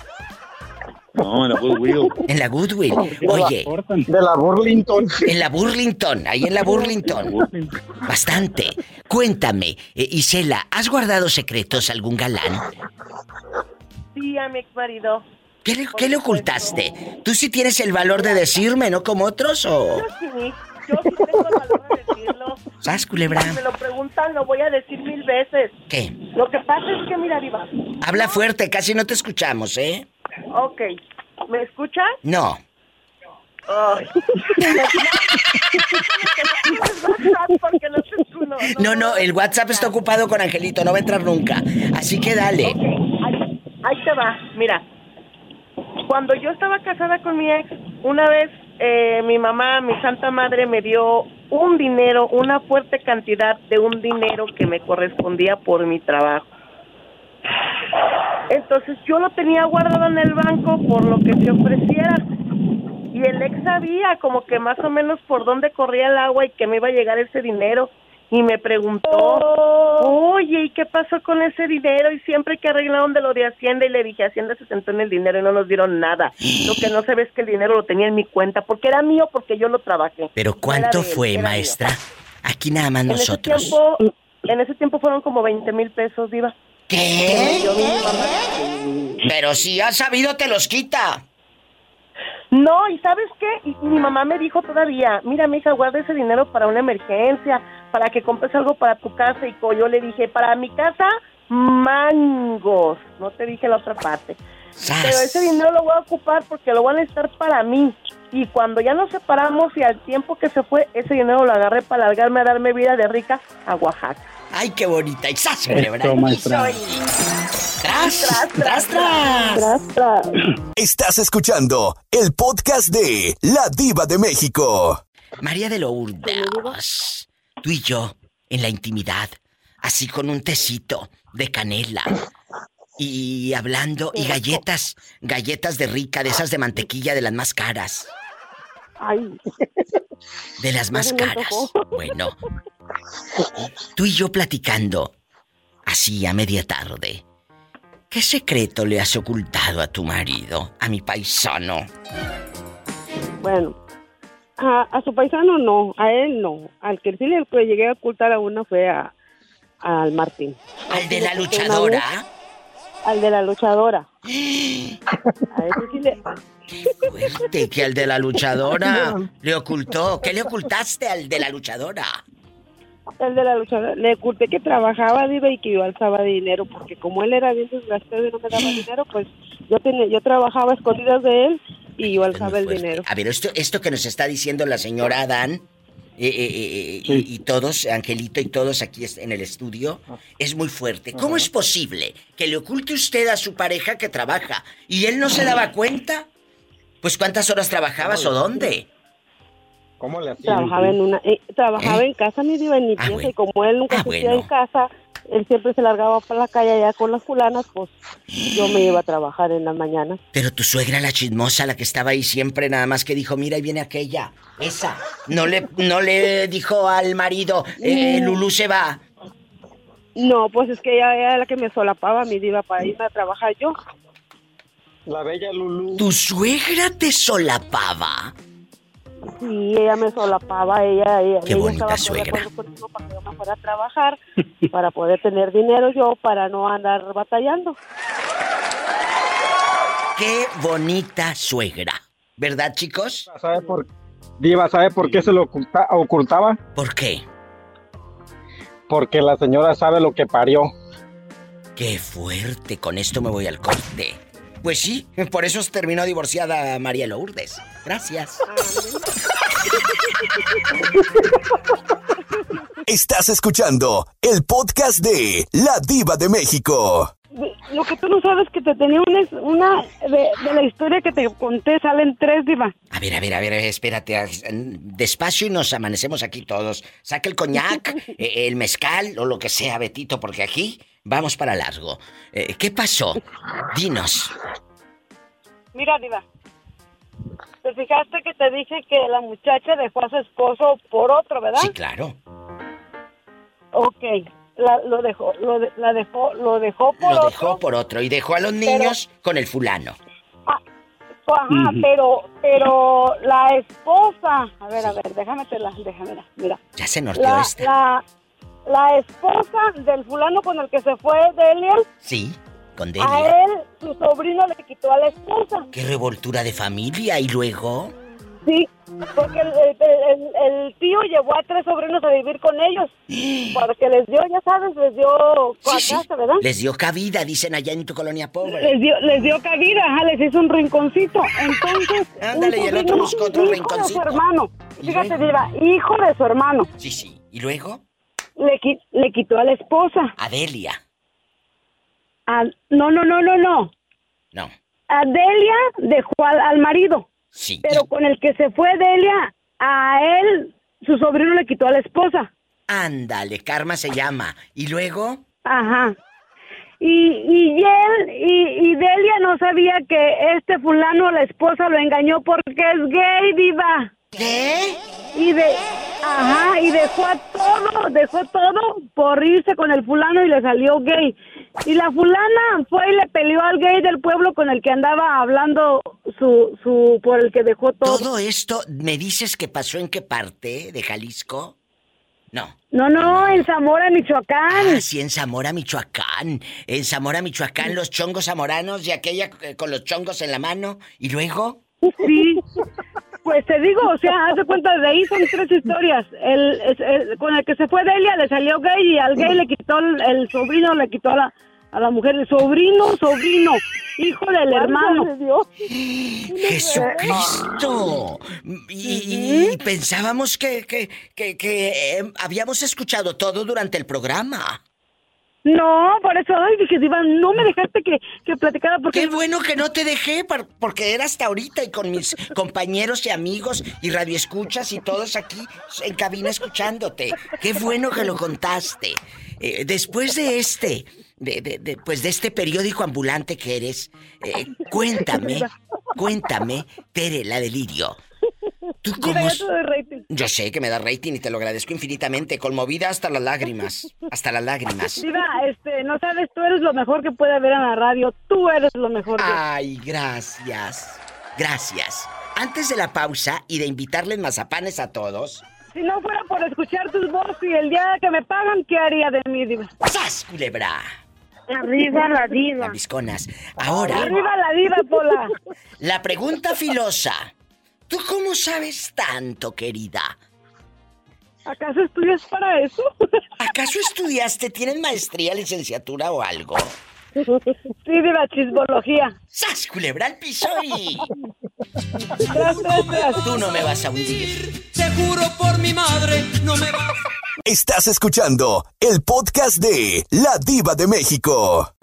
No, en la Goodwill. En la Goodwill. Oye. De la Burlington. En la Burlington, ahí en la Burlington. Bastante. Cuéntame, eh, Isela, ¿has guardado secretos a algún galán? Sí, a mi ex marido. ¿Qué le, qué le ocultaste? ¿Tú sí tienes el valor de decirme, no como otros o...? Yo sí, yo sí tengo el valor de decirlo. ¿Sabes, culebra? Si me lo preguntan, lo voy a decir mil veces. ¿Qué? Lo que pasa es que, mira, Diva. Habla fuerte, casi no te escuchamos, ¿eh? Ok. ¿Me escuchas? No. No No, el WhatsApp está ocupado con Angelito, no va a entrar nunca. Así que dale. Ahí, ahí te va, mira. Cuando yo estaba casada con mi ex, una vez eh, mi mamá, mi santa madre, me dio un dinero, una fuerte cantidad de un dinero que me correspondía por mi trabajo. Entonces yo lo tenía guardado en el banco por lo que se ofreciera. Y el ex sabía como que más o menos por dónde corría el agua y que me iba a llegar ese dinero. Y me preguntó, oye, ¿y qué pasó con ese dinero? Y siempre que arreglaron de lo de Hacienda y le dije, Hacienda se sentó en el dinero y no nos dieron nada. Lo que no se ve es que el dinero lo tenía en mi cuenta, porque era mío, porque yo lo trabajé. Pero ¿cuánto él, fue, mío. maestra? Aquí nada más En ese, nosotros. tiempo, en ese tiempo fueron como 20 mil pesos, Diva. ¿Qué? Yo, mi mamá. Pero si has sabido, te los quita. No, ¿y sabes qué? Y mi mamá me dijo todavía, mira, mija, guarda ese dinero para una emergencia, para que compres algo para tu casa. Y yo le dije, para mi casa, mangos. No te dije la otra parte. Pero ese dinero lo voy a ocupar porque lo voy a necesitar para mí. Y cuando ya nos separamos y al tiempo que se fue, ese dinero lo agarré para largarme a darme vida de rica a Oaxaca. Ay, qué bonita. Y. Esto, maestra. ¡Tras, tras, tras! Estás escuchando el podcast de La Diva de México. María de Lourdes, tú y yo, en la intimidad, así con un tecito de canela y hablando, y galletas, galletas de rica, de esas de mantequilla, de las más caras. Ay. De las más caras. Bueno, tú y yo platicando, así a media tarde. ¿Qué secreto le has ocultado a tu marido, a mi paisano? Bueno, a, a su paisano no, a él no. Al que sí le que llegué a ocultar a uno fue a, al Martín. ¿Al de la luchadora? vez- Al de la luchadora. (gasps) A ese sí le... Fuerte, que al de la luchadora le ocultó. ¿Qué le ocultaste al de la luchadora? El de la luchadora. Le oculté que trabajaba, Diva, y que yo alzaba dinero, porque como él era bien desgastado y no me daba (gasps) dinero, pues yo tenía, yo trabajaba escondidas de él y yo alzaba el dinero. A ver, esto, esto que nos está diciendo la señora Adán eh, eh, eh, y, y todos, Angelito y todos aquí en el estudio, es muy fuerte. ¿Cómo es posible que le oculte usted a su pareja que trabaja y él no se daba cuenta? Pues cuántas horas trabajabas o dónde? ¿Cómo le hacía? Trabajaba en una, eh, trabajaba en casa, mi Diva, en mi pieza, y como él nunca se hacía en casa, él siempre se largaba para la calle allá con las fulanas, pues yo me iba a trabajar en las mañanas. Pero tu suegra, la chismosa, la que estaba ahí siempre, nada más que dijo, mira, ahí viene aquella, esa. No le, no le dijo al marido, eh. Lulú se va. No, pues es que ella era la que me solapaba, mi diva, para irme a trabajar yo. La bella Lulú. ¿Tu suegra te solapaba? Sí, ella me solapaba, ella, ella, Qué ella bonita estaba suegra. conmigo para que yo me fuera a trabajar, (laughs) para poder tener dinero yo, para no andar batallando. Qué bonita suegra. ¿Verdad, chicos? ¿Sabe por, Diva, ¿sabe por qué se lo oculta- ocultaba? ¿Por qué? Porque la señora sabe lo que parió. Qué fuerte, con esto me voy al corte. Pues sí, por eso terminó divorciada María Lourdes. Gracias. Estás escuchando el podcast de La Diva de México. Lo que tú no sabes que te tenía una, una de, de la historia que te conté, salen tres, Diva. A ver, a ver, a ver, espérate. Despacio y nos amanecemos aquí todos. Saca el coñac, (laughs) eh, el mezcal o lo que sea, Betito, porque aquí vamos para largo. Eh, ¿Qué pasó? Dinos. Mira, Diva. Te fijaste que te dije que la muchacha dejó a su esposo por otro, ¿verdad? Sí, claro. Ok. La, lo dejó, lo, de- la dejó, lo dejó por Lo otro. dejó por otro y dejó a los Pero- niños con el fulano. Ajá, Ujú. pero, pero la esposa, a ver, a ver, déjame te la, déjame, mira, mira. Ya se norteó La, esta. la, la esposa del fulano con el que se fue de Eliel, Sí, con a Delia. él, su sobrino le quitó a la esposa. Qué revoltura de familia y luego. Sí, porque el, el- el- el tío llevó a tres sobrinos a vivir con ellos. Porque les dio, ya sabes, les dio Sí, sí. casa, ¿verdad? Les dio cabida, dicen allá en tu colonia pobre. Les dio, les dio cabida, ajá, les hizo un rinconcito. Entonces, (laughs) Ándale, un y el otro buscó otro hijo rinconcito. de su hermano. ¿Y Fíjate? Diva, hijo de su hermano. Sí, sí. ¿Y luego? Le, qui- le quitó a la esposa. A Delia. A- no, no, no, no, no. No. A Delia dejó al, al marido. Sí. Pero con el que se fue Delia, a él, su sobrino le quitó a la esposa. Ándale, Karma se llama. ¿Y luego? Ajá. Y, y él y, y Delia no sabía que este fulano, la esposa, lo engañó porque es gay, diva. ¿Qué? Y de, ajá, y dejó a todo, dejó todo por irse con el fulano y le salió gay. Y la fulana fue y le peleó al gay del pueblo con el que andaba hablando su, su, por el que dejó todo. ¿Todo esto me dices que pasó en qué parte de Jalisco? No. No, no, en Zamora, Michoacán. Ah, sí, en Zamora, Michoacán. En Zamora, Michoacán, los chongos zamoranos y aquella eh, con los chongos en la mano. ¿Y luego? Sí. Pues te digo, o sea, haz de cuenta, de ahí son tres historias. El, con el que se fue Delia le salió gay y al gay le quitó el, el sobrino, le quitó a la, a la mujer. El sobrino, sobrino, hijo del hermano. ¡Jesucristo! Y, y pensábamos que, que, que, que, eh, habíamos escuchado todo durante el programa. No, por eso, ay, dije, no me dejaste que, que platicara porque... Qué bueno que no te dejé, por- porque era hasta ahorita y con mis (laughs) compañeros y amigos y radioescuchas y todos aquí en cabina escuchándote. Qué bueno que lo contaste. Eh, después de este, de- de- pues de este periódico ambulante que eres, eh, cuéntame, cuéntame, Tere, la delirio. ¿Tú cómo es? Yo sé que me da rating y te lo agradezco infinitamente, conmovida hasta las lágrimas, hasta las lágrimas. Diva, este, no sabes, tú eres lo mejor que puede haber en la radio. Tú eres lo mejor. Ay, gracias. Gracias. Antes de la pausa y de invitarles mazapanes a todos. Si no fuera por escuchar tus voces y el día que me pagan, ¿qué haría de mí, Diva? ¡Sas, culebra! Arriba la diva. Lambisconas. Ahora, Arriba la diva, Pola. la pregunta filosa. ¿Tú cómo sabes tanto, querida? ¿Acaso estudias para eso? (laughs) ¿Acaso estudiaste, tienes maestría, licenciatura o algo? Sí, diva, chisbología. ¡Sas, culebra al piso y... Tras, tras, tras. Tú no me vas a hundir. Te juro por mi madre, no me vas Estás escuchando el podcast de La Diva de México.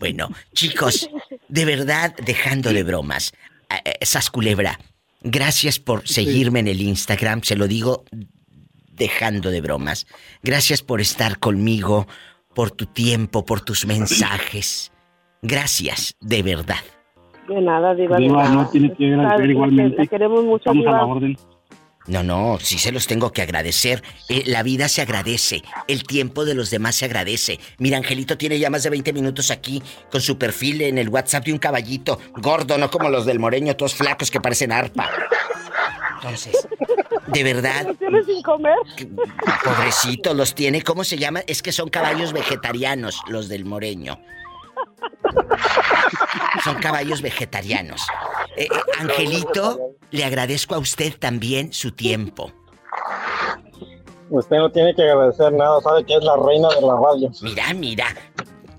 Bueno, chicos, de verdad, dejando de bromas. Eh, Sas Culebra, gracias por seguirme en el Instagram, se lo digo dejando de bromas. Gracias por estar conmigo, por tu tiempo, por tus mensajes. Gracias, de verdad. De nada, diva. no tiene que agradecer Sabes que igualmente. La queremos mucho, Estamos a diva. la orden. No, no, sí se los tengo que agradecer. Eh, la vida se agradece, el tiempo de los demás se agradece. Mira, Angelito tiene ya más de 20 minutos aquí con su perfil en el WhatsApp de un caballito, gordo, no como los del Moreño, todos flacos que parecen arpa. Entonces, de verdad, ¿Los tienes sin comer? pobrecito, los tiene, ¿cómo se llama? Es que son caballos vegetarianos, los del Moreño. Son caballos vegetarianos. Eh, eh, Angelito, le agradezco a usted también su tiempo. Usted no tiene que agradecer nada, sabe que es la reina de la radio. Mira, mira.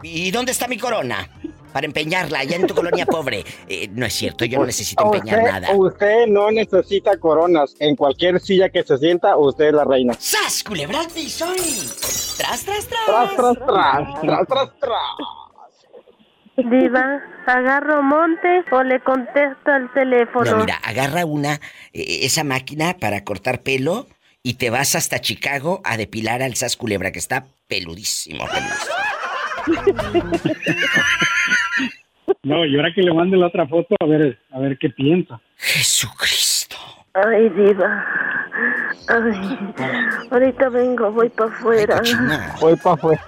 ¿Y dónde está mi corona? para empeñarla allá en tu colonia pobre. Eh, no es cierto, yo no necesito empeñar usted, nada. Usted no necesita coronas. En cualquier silla que se sienta, usted es la reina. ¡Sas, culebra al piso y- ¡Tras, tras, tras! Tras, tras, tras, tras, tras, tras. Diva, ¿agarro monte o le contesto al teléfono? No, mira, agarra una, eh, esa máquina para cortar pelo y te vas hasta Chicago a depilar al Sas Culebra, que está peludísimo. peludísimo. No, y ahora que le mande la otra foto, a ver, a ver qué piensa. Jesucristo. Ay, diva. Ay, ahorita vengo, voy para afuera. Voy para afuera.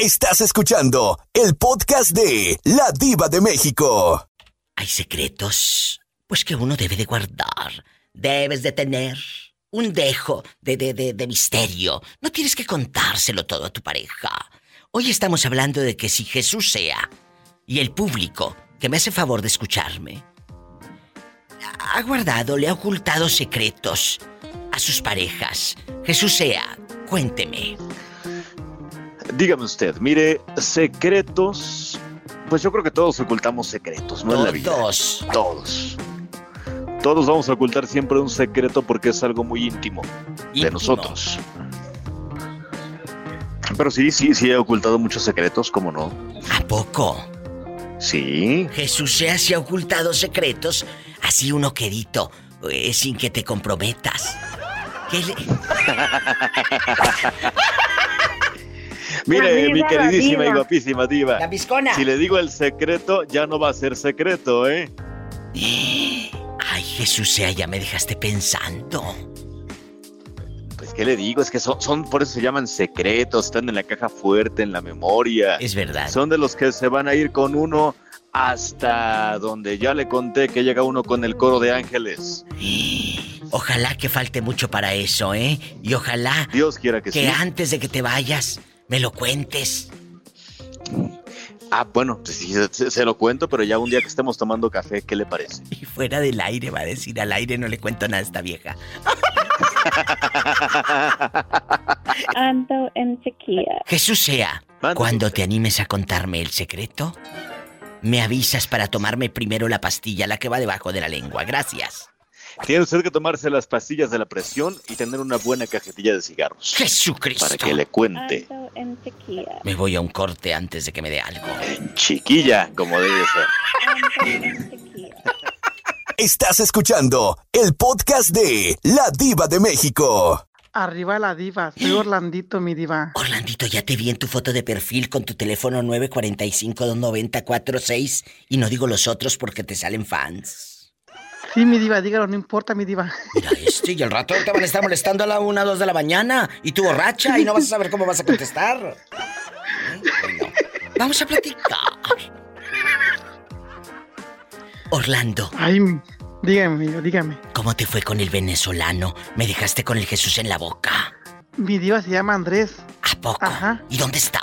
Estás escuchando el podcast de La Diva de México. Hay secretos, pues que uno debe de guardar. Debes de tener un dejo de, de, de, de misterio. No tienes que contárselo todo a tu pareja. Hoy estamos hablando de que si Jesús sea, y el público, que me hace favor de escucharme, ha guardado, le ha ocultado secretos a sus parejas. Jesús sea, cuénteme. Dígame usted, mire, secretos. Pues yo creo que todos ocultamos secretos, ¿no? En la vida. Todos. Todos. Todos vamos a ocultar siempre un secreto porque es algo muy íntimo, de nosotros. Pero sí, sí, sí he ocultado muchos secretos, ¿cómo no? ¿A poco? Sí. Jesús sea se ha ocultado secretos, así uno quedito, eh, sin que te comprometas. ¿Qué le- (laughs) Mire, mi diva, queridísima y guapísima diva. La viscona. Si le digo el secreto, ya no va a ser secreto, ¿eh? (gasps) Ay, Jesús sea, ya me dejaste pensando. Pues, ¿qué le digo? Es que son, son, por eso se llaman secretos, están en la caja fuerte, en la memoria. Es verdad. Son de los que se van a ir con uno hasta donde ya le conté que llega uno con el coro de ángeles. (gasps) Ojalá que falte mucho para eso, ¿eh? Y ojalá Dios quiera que, que sí. antes de que te vayas me lo cuentes. Ah, bueno, pues sí, se, se lo cuento, pero ya un día que estemos tomando café, ¿qué le parece? Y fuera del aire va a decir, al aire no le cuento nada a esta vieja. (laughs) Ando en sequía. Jesús sea, cuando te animes a contarme el secreto, me avisas para tomarme primero la pastilla, la que va debajo de la lengua. Gracias. Tiene usted que tomarse las pastillas de la presión y tener una buena cajetilla de cigarros. Jesucristo. Para que le cuente. Me voy a un corte antes de que me dé algo. Chiquilla, como debe ser. Estás escuchando el podcast de La Diva de México. Arriba la diva, soy Orlandito, mi diva. Orlandito, ya te vi en tu foto de perfil con tu teléfono 945-290-46 y no digo los otros porque te salen fans. Sí, mi diva, dígalo, no importa, mi diva. Mira este, y al rato te van a estar molestando a la 1 o 2 de la mañana y tú borracha y no vas a saber cómo vas a contestar. (laughs) Bueno, vamos a platicar. Orlando. Ay, dígame, dígame. ¿Cómo te fue con el venezolano? Me dejaste con el Jesús en la boca. Mi diva se llama Andrés. ¿A poco? Ajá. ¿Y dónde está?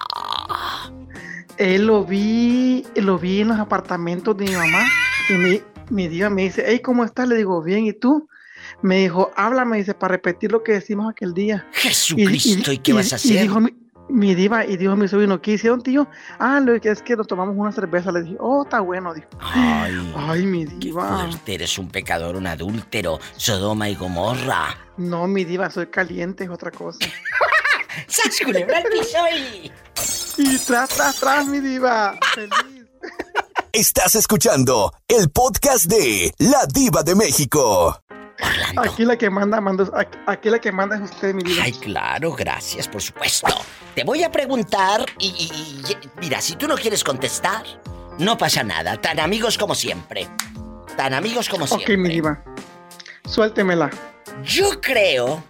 Él lo vi, lo vi en los apartamentos de mi mamá y mi, mi diva me dice, hey, ¿cómo estás? Le digo, bien, ¿y tú? Me dijo, háblame, dice, para repetir lo que decimos aquel día. Jesucristo, ¿y qué vas a hacer? Y dijo mi, mi diva, y dijo mi sobrino, ¿qué hicieron, tío? Ah, lo que es que nos tomamos una cerveza. Le dije, oh, está bueno, dijo. Ay, Ay, mi diva. fuerte, eres un pecador, un adúltero, Sodoma y Gomorra. No, mi diva, soy caliente, es otra cosa. (laughs) ¡Sas, culebra al piso y- Y tras, tras, tras, mi diva. Feliz. (laughs) Estás escuchando el podcast de La Diva de México. Aquí la que manda, mando, aquí, aquí la que manda es usted, mi diva. Ay, claro, gracias, por supuesto. Te voy a preguntar y, y- y- mira, si tú no quieres contestar, no pasa nada. Tan amigos como siempre. Tan amigos como Ok, siempre. mi diva. Suéltemela. Yo creo.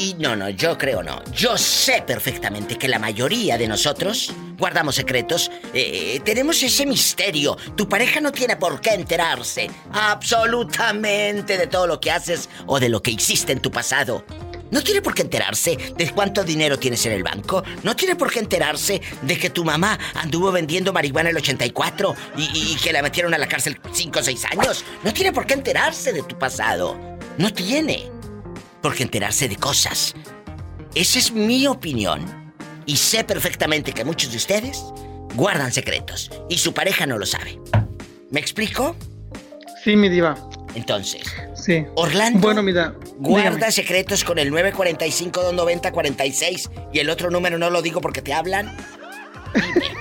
Y no, no, yo creo no. Yo sé perfectamente que la mayoría de nosotros guardamos secretos. eh, tenemos ese misterio. Tu pareja no tiene por qué enterarse absolutamente de todo lo que haces o de lo que hiciste en tu pasado. No tiene por qué enterarse de cuánto dinero tienes en el banco. No tiene por qué enterarse de que tu mamá anduvo vendiendo marihuana el 84 y, y- y que la metieron a la cárcel 5 o 6 años. No tiene por qué enterarse de tu pasado. No tiene por qué enterarse de cosas. Esa es mi opinión. Y sé perfectamente que muchos de ustedes guardan secretos y su pareja no lo sabe. ¿Me explico? Sí, mi diva. Entonces, Sí. Orlando Bueno, mira. guarda dígame. secretos con el 945-290-46 y el otro número no lo digo porque te hablan. (laughs)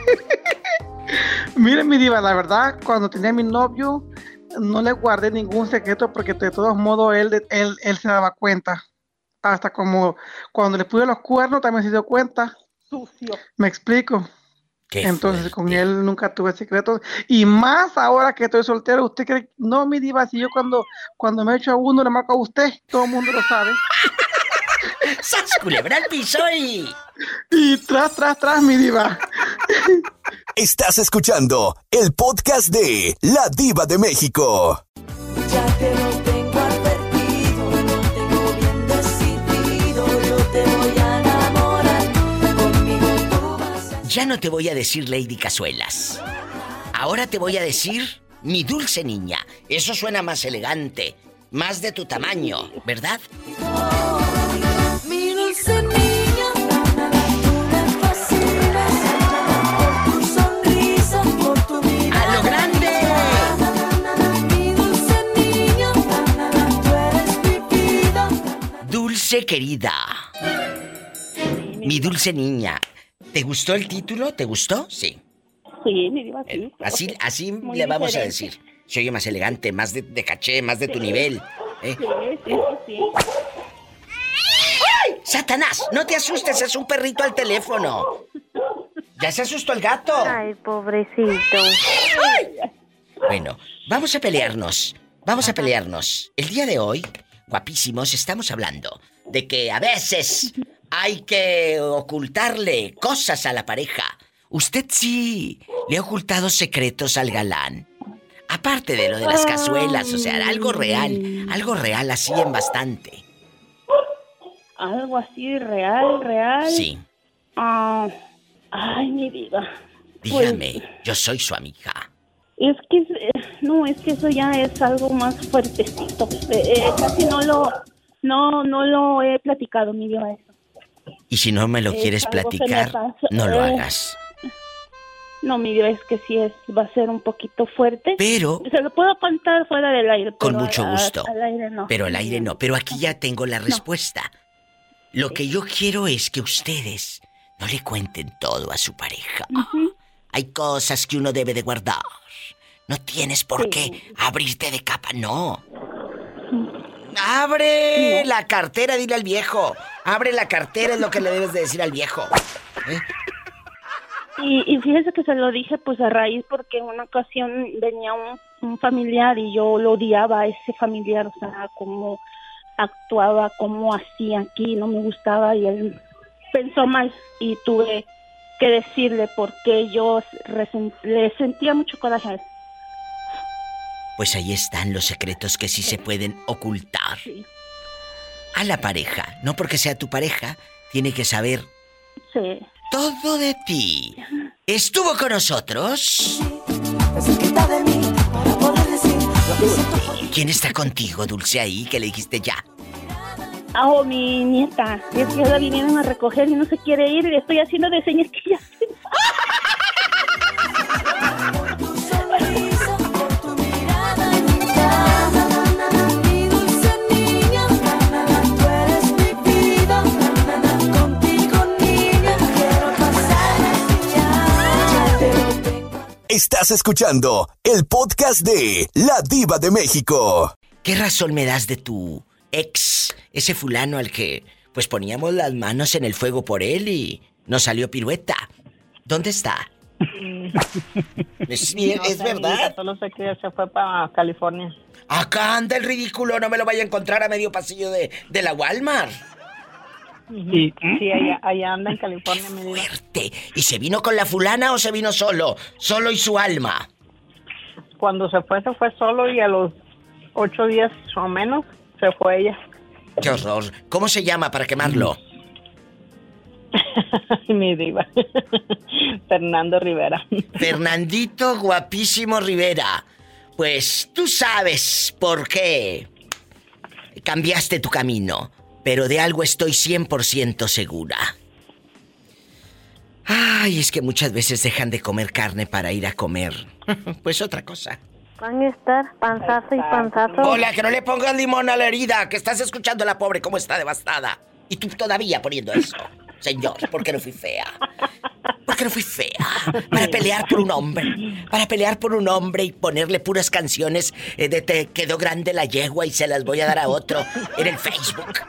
Mire, mi diva, la verdad, cuando tenía mi novio, no le guardé ningún secreto porque de todos modos él, él, él se daba cuenta. Hasta como cuando le puse los cuernos también se dio cuenta. Sucio. ¿Me explico? Entonces con él nunca tuve secretos. Y más ahora que estoy soltero, ¿usted cree? No, mi diva, si yo cuando, cuando me echo a uno le marco a usted, todo el mundo lo sabe. (laughs) ¡Sas, culebra piso y... Y tras, tras, tras, mi diva. Estás escuchando el podcast de La Diva de México. Ya te lo tengo advertido, lo tengo bien decidido, yo te voy a enamorar, conmigo tú vas a... Ya no te voy a decir Lady Cazuelas. Ahora te voy a decir mi dulce niña. Eso suena más elegante, más de tu tamaño, ¿verdad? Mi dulce niña, Dulce querida. Mi dulce niña. ¿Te gustó el título? ¿Te gustó? Sí. Sí, mi diva, sí. Así, así (laughs) Muy le vamos a decir. Se oye más elegante, más de, de caché, más de tu nivel. ¿eh? Sí, sí, sí. ¡Satanás! No te asustes, es un perrito al teléfono. Ya se asustó el gato. Ay, pobrecito. Bueno, vamos a pelearnos. Vamos a pelearnos. El día de hoy, guapísimos, estamos hablando de que a veces hay que ocultarle cosas a la pareja. Usted sí le ha ocultado secretos al galán. Aparte de lo de las cazuelas, o sea, algo real, algo real así en bastante. Algo así real, real. Sí, Ah, ay, mi vida. dígame, yo soy su amiga. Es que, eh, no, es que eso ya es algo más fuertecito. Eh, eh, casi no lo, no, no lo he platicado, mi eso. Y si no me lo Es quieres platicar, no lo eh. hagas. No, mi diva, es que sí es, va a ser un poquito fuerte. Pero- Se lo puedo contar fuera del aire. Con mucho a- gusto. al aire no. Pero al aire no. Pero aquí ya tengo la respuesta. Lo que yo quiero es que ustedes no le cuenten todo a su pareja. Hay cosas que uno debe de guardar. No tienes por qué abrirte de capa, no. ¡Abre la cartera! Dile al viejo. Abre la cartera es lo que le debes de decir al viejo. ¿Eh? Y, y fíjese que se lo dije pues a raíz porque en una ocasión venía un, un familiar y yo lo odiaba a ese familiar, o sea, cómo actuaba, cómo hacía aquí, no me gustaba y él pensó mal y tuve que decirle porque yo le sentía mucho coraje a él. Pues ahí están los secretos que sí se pueden ocultar. A la pareja. No porque sea tu pareja, tiene que saber Sí. todo de ti. ¿Estuvo con nosotros? ¿Quién está contigo, Dulce, ahí? Que le dijiste ya. Ah, oh, mi nieta, es que la vinieron a recoger y no se quiere ir y le estoy haciendo de señas que ya Estás escuchando el podcast de La Diva de México. ¿Qué razón me das de tu ex, ese fulano al que pues poníamos las manos en el fuego por él y nos salió pirueta? ¿Dónde está? Es, (laughs) No es sé, verdad. Solo sé que se fue para California. Acá anda el ridículo, no me lo vaya a encontrar a medio pasillo de, de la Walmart. Sí, sí allá, allá anda en California, vida. ¿Y se vino con la fulana o se vino solo? Solo y su alma. Cuando se fue, se fue solo y a los ocho días o menos se fue ella. Qué horror. ¿Cómo se llama para quemarlo? (laughs) mi diva. (laughs) Fernando Rivera. Fernandito Guapísimo Rivera. Pues tú sabes por qué cambiaste tu camino, pero de algo estoy 100% segura. Ay, es que muchas veces dejan de comer carne para ir a comer. (laughs) Pues otra cosa. Van a estar panzazo y panzazo. Hola, que no le pongas limón a la herida, que estás escuchando a la pobre cómo está devastada. Y tú todavía poniendo eso. Señor, porque no fui fea. Porque no fui fea. Para pelear por un hombre. Para pelear por un hombre y ponerle puras canciones eh, de te quedó grande la yegua y se las voy a dar a otro en el Facebook.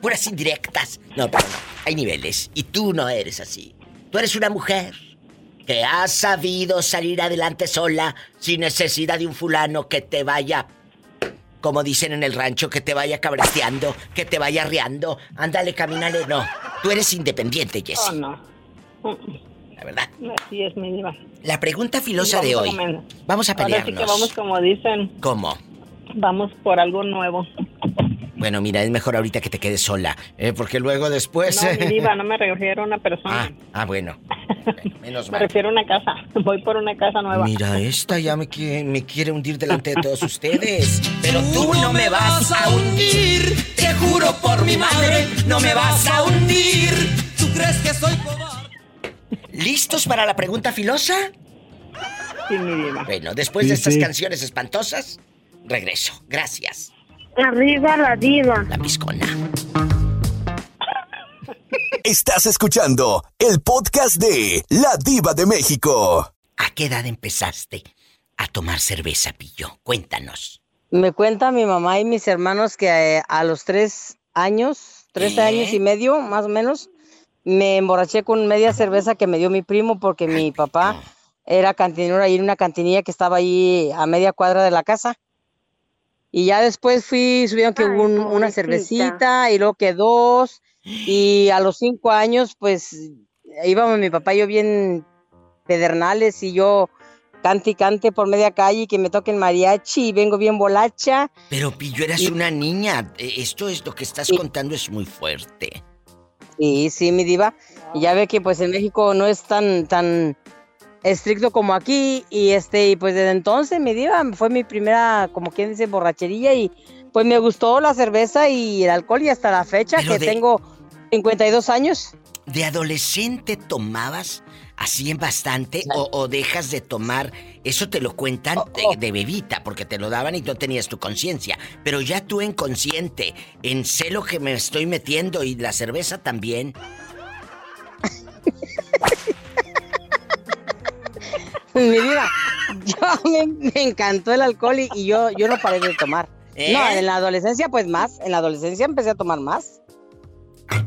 Puras indirectas. No, pero no. Hay niveles. Y tú no eres así. Tú eres una mujer que ha sabido salir adelante sola sin necesidad de un fulano que te vaya como dicen en el rancho, que te vaya cabreteando, que te vaya riando. Ándale, camínale. No, tú eres independiente, Jessie. Oh, no. La verdad. Así es, mi diva. La pregunta filosa de hoy. Vamos a Ahora sí pelearnos. que vamos como dicen, ¿Cómo? Vamos por algo nuevo. Bueno, mira, es mejor ahorita que te quedes sola, ¿eh? porque luego después... No, mi diva, no me (laughs) refiero a una persona. Ah, bueno. (laughs) Menos me mal. refiero a una casa. Voy por una casa nueva. Mira, esta ya me quiere, me quiere hundir delante de todos ustedes. Pero tú no me vas a hundir. Te juro por mi madre, no me vas a hundir. ¿Tú crees que soy ¿Listos para la pregunta filosa? Sí, mi diva. Bueno, después de estas sí. canciones espantosas, regreso. Gracias. Arriba la diva. La piscona. Estás escuchando el podcast de La Diva de México. ¿A qué edad empezaste a tomar cerveza, Pillo? Cuéntanos. Me cuenta mi mamá y mis hermanos que eh, a los tres años, tres ¿Qué? años y medio, más o menos, me emborraché con media cerveza que me dio mi primo porque mi papá era cantinero ahí en una cantinilla que estaba ahí a media cuadra de la casa. Y ya después fui, subieron que hubo un- una cervecita y luego que dos. Y a los cinco años, pues íbamos mi papá y yo bien pedernales y yo cante y cante por media calle y que me toquen mariachi y vengo bien bolacha. Pero Pillo, eras Y- una niña. Eh, Esto es lo que estás contando es muy fuerte. Sí, sí, mi diva. Y ya ve que pues en México no es tan, tan estricto como aquí. Y este, y pues desde entonces, mi diva, fue mi primera, como quien dice, borrachería. Y pues me gustó la cerveza y el alcohol. Y hasta la fecha, Pero que de- tengo 52 años. ¿De adolescente tomabas así en bastante o, o dejas de tomar? Eso te lo cuentan de, de bebita, porque te lo daban y no tenías tu conciencia. Pero ya tú en consciente, en sé lo que me estoy metiendo y la cerveza también. (laughs) Mi vida, yo me, me encantó el alcohol y, y yo, yo no paré de tomar. ¿Eh? No, en la adolescencia pues más. En la adolescencia empecé a tomar más.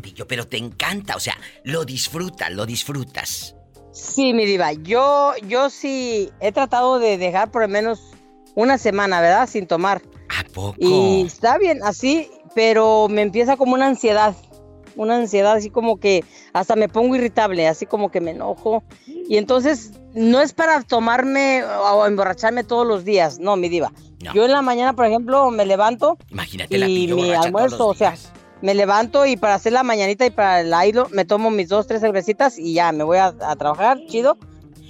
Pillo, pero te encanta, o sea, lo disfrutas, lo disfrutas. Sí, mi diva, yo, yo sí he tratado de dejar por lo menos una semana, ¿verdad? Sin tomar. ¿A poco? Y está bien, así, pero me empieza como una ansiedad. Una ansiedad así como que hasta me pongo irritable, así como que me enojo. Y entonces no es para tomarme o emborracharme todos los días, no, mi diva. Yo en la mañana, por ejemplo, me levanto Imagínate y mi almuerzo, o sea, me levanto y para hacer la mañanita y para el ailo me tomo mis dos, tres cervecitas y ya me voy a, a trabajar, chido.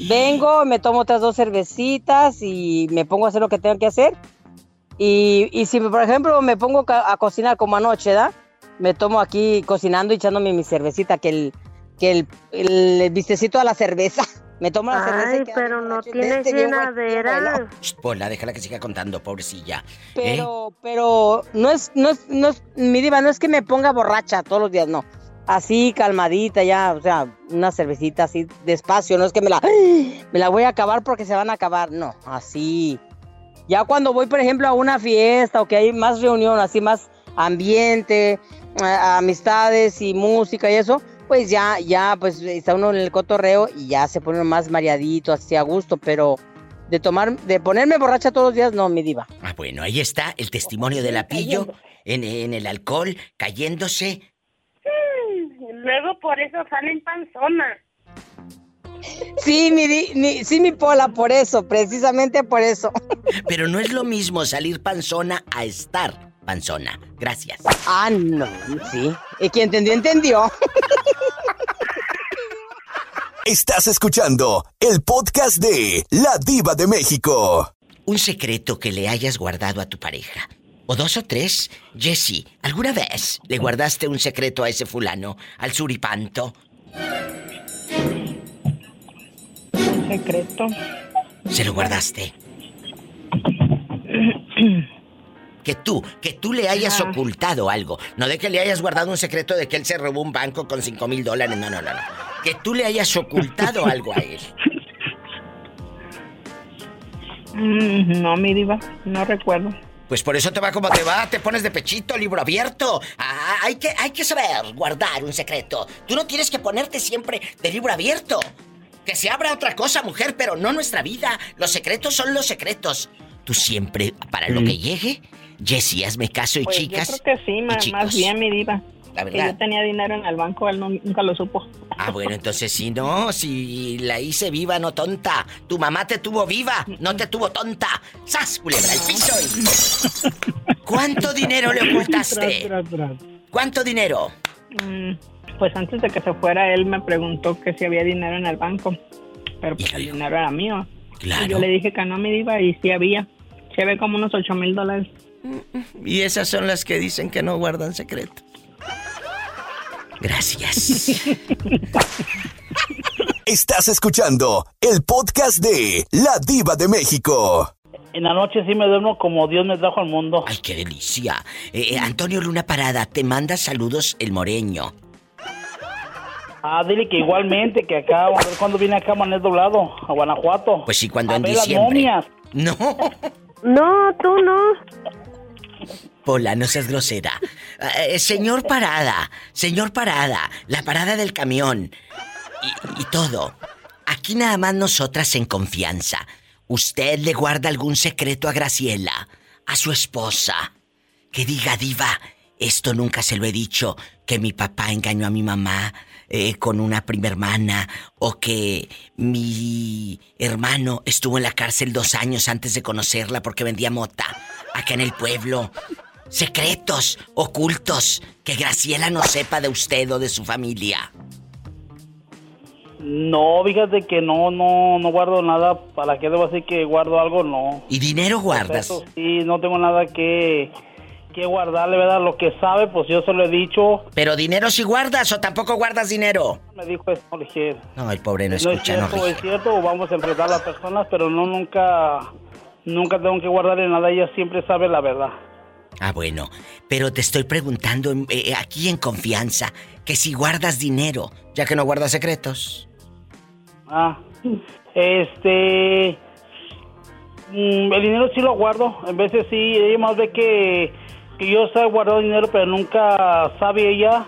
Vengo, me tomo otras dos cervecitas y me pongo a hacer lo que tengo que hacer. Y, y si, por ejemplo, me pongo a cocinar como anoche, ¿da? Me tomo aquí cocinando y echándome mi cervecita, que el, que el, el, vistecito a la cerveza. (laughs) Me tomo la cerveza. Ay, pero no tienes este llenadera. Pola, déjala que siga contando, pobrecilla. ¿eh? Pero, pero no es, no es, no es, mi diva, no es que me ponga borracha todos los días, no. Así, calmadita ya, o sea, una cervecita así, despacio, no es que me la, (gasps) me la voy a acabar porque se van a acabar, no, así. Ya cuando voy, por ejemplo, a una fiesta o que hay más reunión, así más ambiente, amistades y música y eso, pues ya, ya, pues está uno en el cotorreo y ya se pone uno más mareadito, así a gusto, pero de tomar, de ponerme borracha todos los días, no, mi diva. Ah, bueno, ahí está el testimonio de la pillo en, en el alcohol, cayéndose. Luego por eso salen panzona. Sí, mi- sí, mi pola, por eso, precisamente por eso. Pero no es lo mismo salir panzona a estar panzona. Gracias. Ah, no, sí. Y quien entendió, entendió. Estás escuchando el podcast de La Diva de México. Un secreto que le hayas guardado a tu pareja. O dos o tres. Jesse, ¿alguna vez le guardaste un secreto a ese fulano, al suripanto? secreto. Se lo guardaste. (clears throat) Que tú, que tú le hayas ocultado algo. No de que le hayas guardado un secreto de que él se robó un banco con cinco mil dólares. No, no, no, no. Que tú le hayas ocultado (laughs) algo a él. Mm, No, mi diva, no recuerdo. Pues por eso te va como te va, te pones de pechito, libro abierto. Ah, hay que, hay que saber guardar un secreto. Tú no tienes que ponerte siempre de libro abierto. Que se abra otra cosa, mujer, pero no nuestra vida. Los secretos son los secretos. Tú siempre, para lo que llegue, Jessy, hazme caso y Pues chicas. yo creo que sí, chicos. más bien mi diva. La Que verdad. yo tenía dinero en el banco, él no- nunca lo supo. Ah, bueno, entonces si no, si la hice viva, no tonta. Tu mamá te tuvo viva, no te tuvo tonta. ¡Sas, culebra, el piso! y- (laughs) ¿Cuánto dinero le ocultaste? ¿Cuánto dinero? Mm, Pues antes de que se fuera, él me preguntó que si había dinero en el banco. Pero pues el dinero era mío. Claro. Y yo le dije que no, mi diva, y sí había. Se ve como unos ocho mil dólares. Y esas son las que dicen que no guardan secreto. Gracias. Estás escuchando el podcast de La Diva de México. En la noche sí me duermo como Dios me trajo al mundo. Ay, qué delicia. Eh, eh, Antonio Luna Parada, te manda saludos el moreño. Ah, dile que igualmente, que acá, a ver cuándo viene acá a Manet Doblado, a Guanajuato. Pues sí, cuando a en ver las diciembre. momias. No. No, tú no. Pola, no seas grosera. Eh, señor Parada, señor Parada, la parada del camión y, y todo. Aquí nada más nosotras en confianza. ¿Usted le guarda algún secreto a Graciela, a su esposa? Que diga, diva, esto nunca se lo he dicho, que mi papá engañó a mi mamá eh, con una prima hermana, o que mi hermano estuvo en la cárcel dos años antes de conocerla porque vendía mota, acá en el pueblo. Secretos, ocultos, que Graciela no sepa de usted o de su familia. No, fíjate que no, no, no guardo nada. ¿Para qué debo decir que guardo algo? No. ¿Y dinero guardas? Eso sí, no tengo nada que, que guardarle, ¿verdad? Lo que sabe, pues yo se lo he dicho. ¿Pero dinero si guardas o tampoco guardas dinero? Me dijo dije, No, el pobre no no es escucha, no cierto, ríe. es cierto, o vamos a enfrentar a las personas, pero no nunca, nunca tengo que guardarle nada. Ella siempre sabe la verdad. Ah, bueno, pero te estoy preguntando eh, aquí en confianza que si guardas dinero, ya que no guardas secretos. Ah, este. mm, el dinero sí lo guardo. En veces sí, ella más ve que, que yo sé guardar dinero, pero nunca sabe ella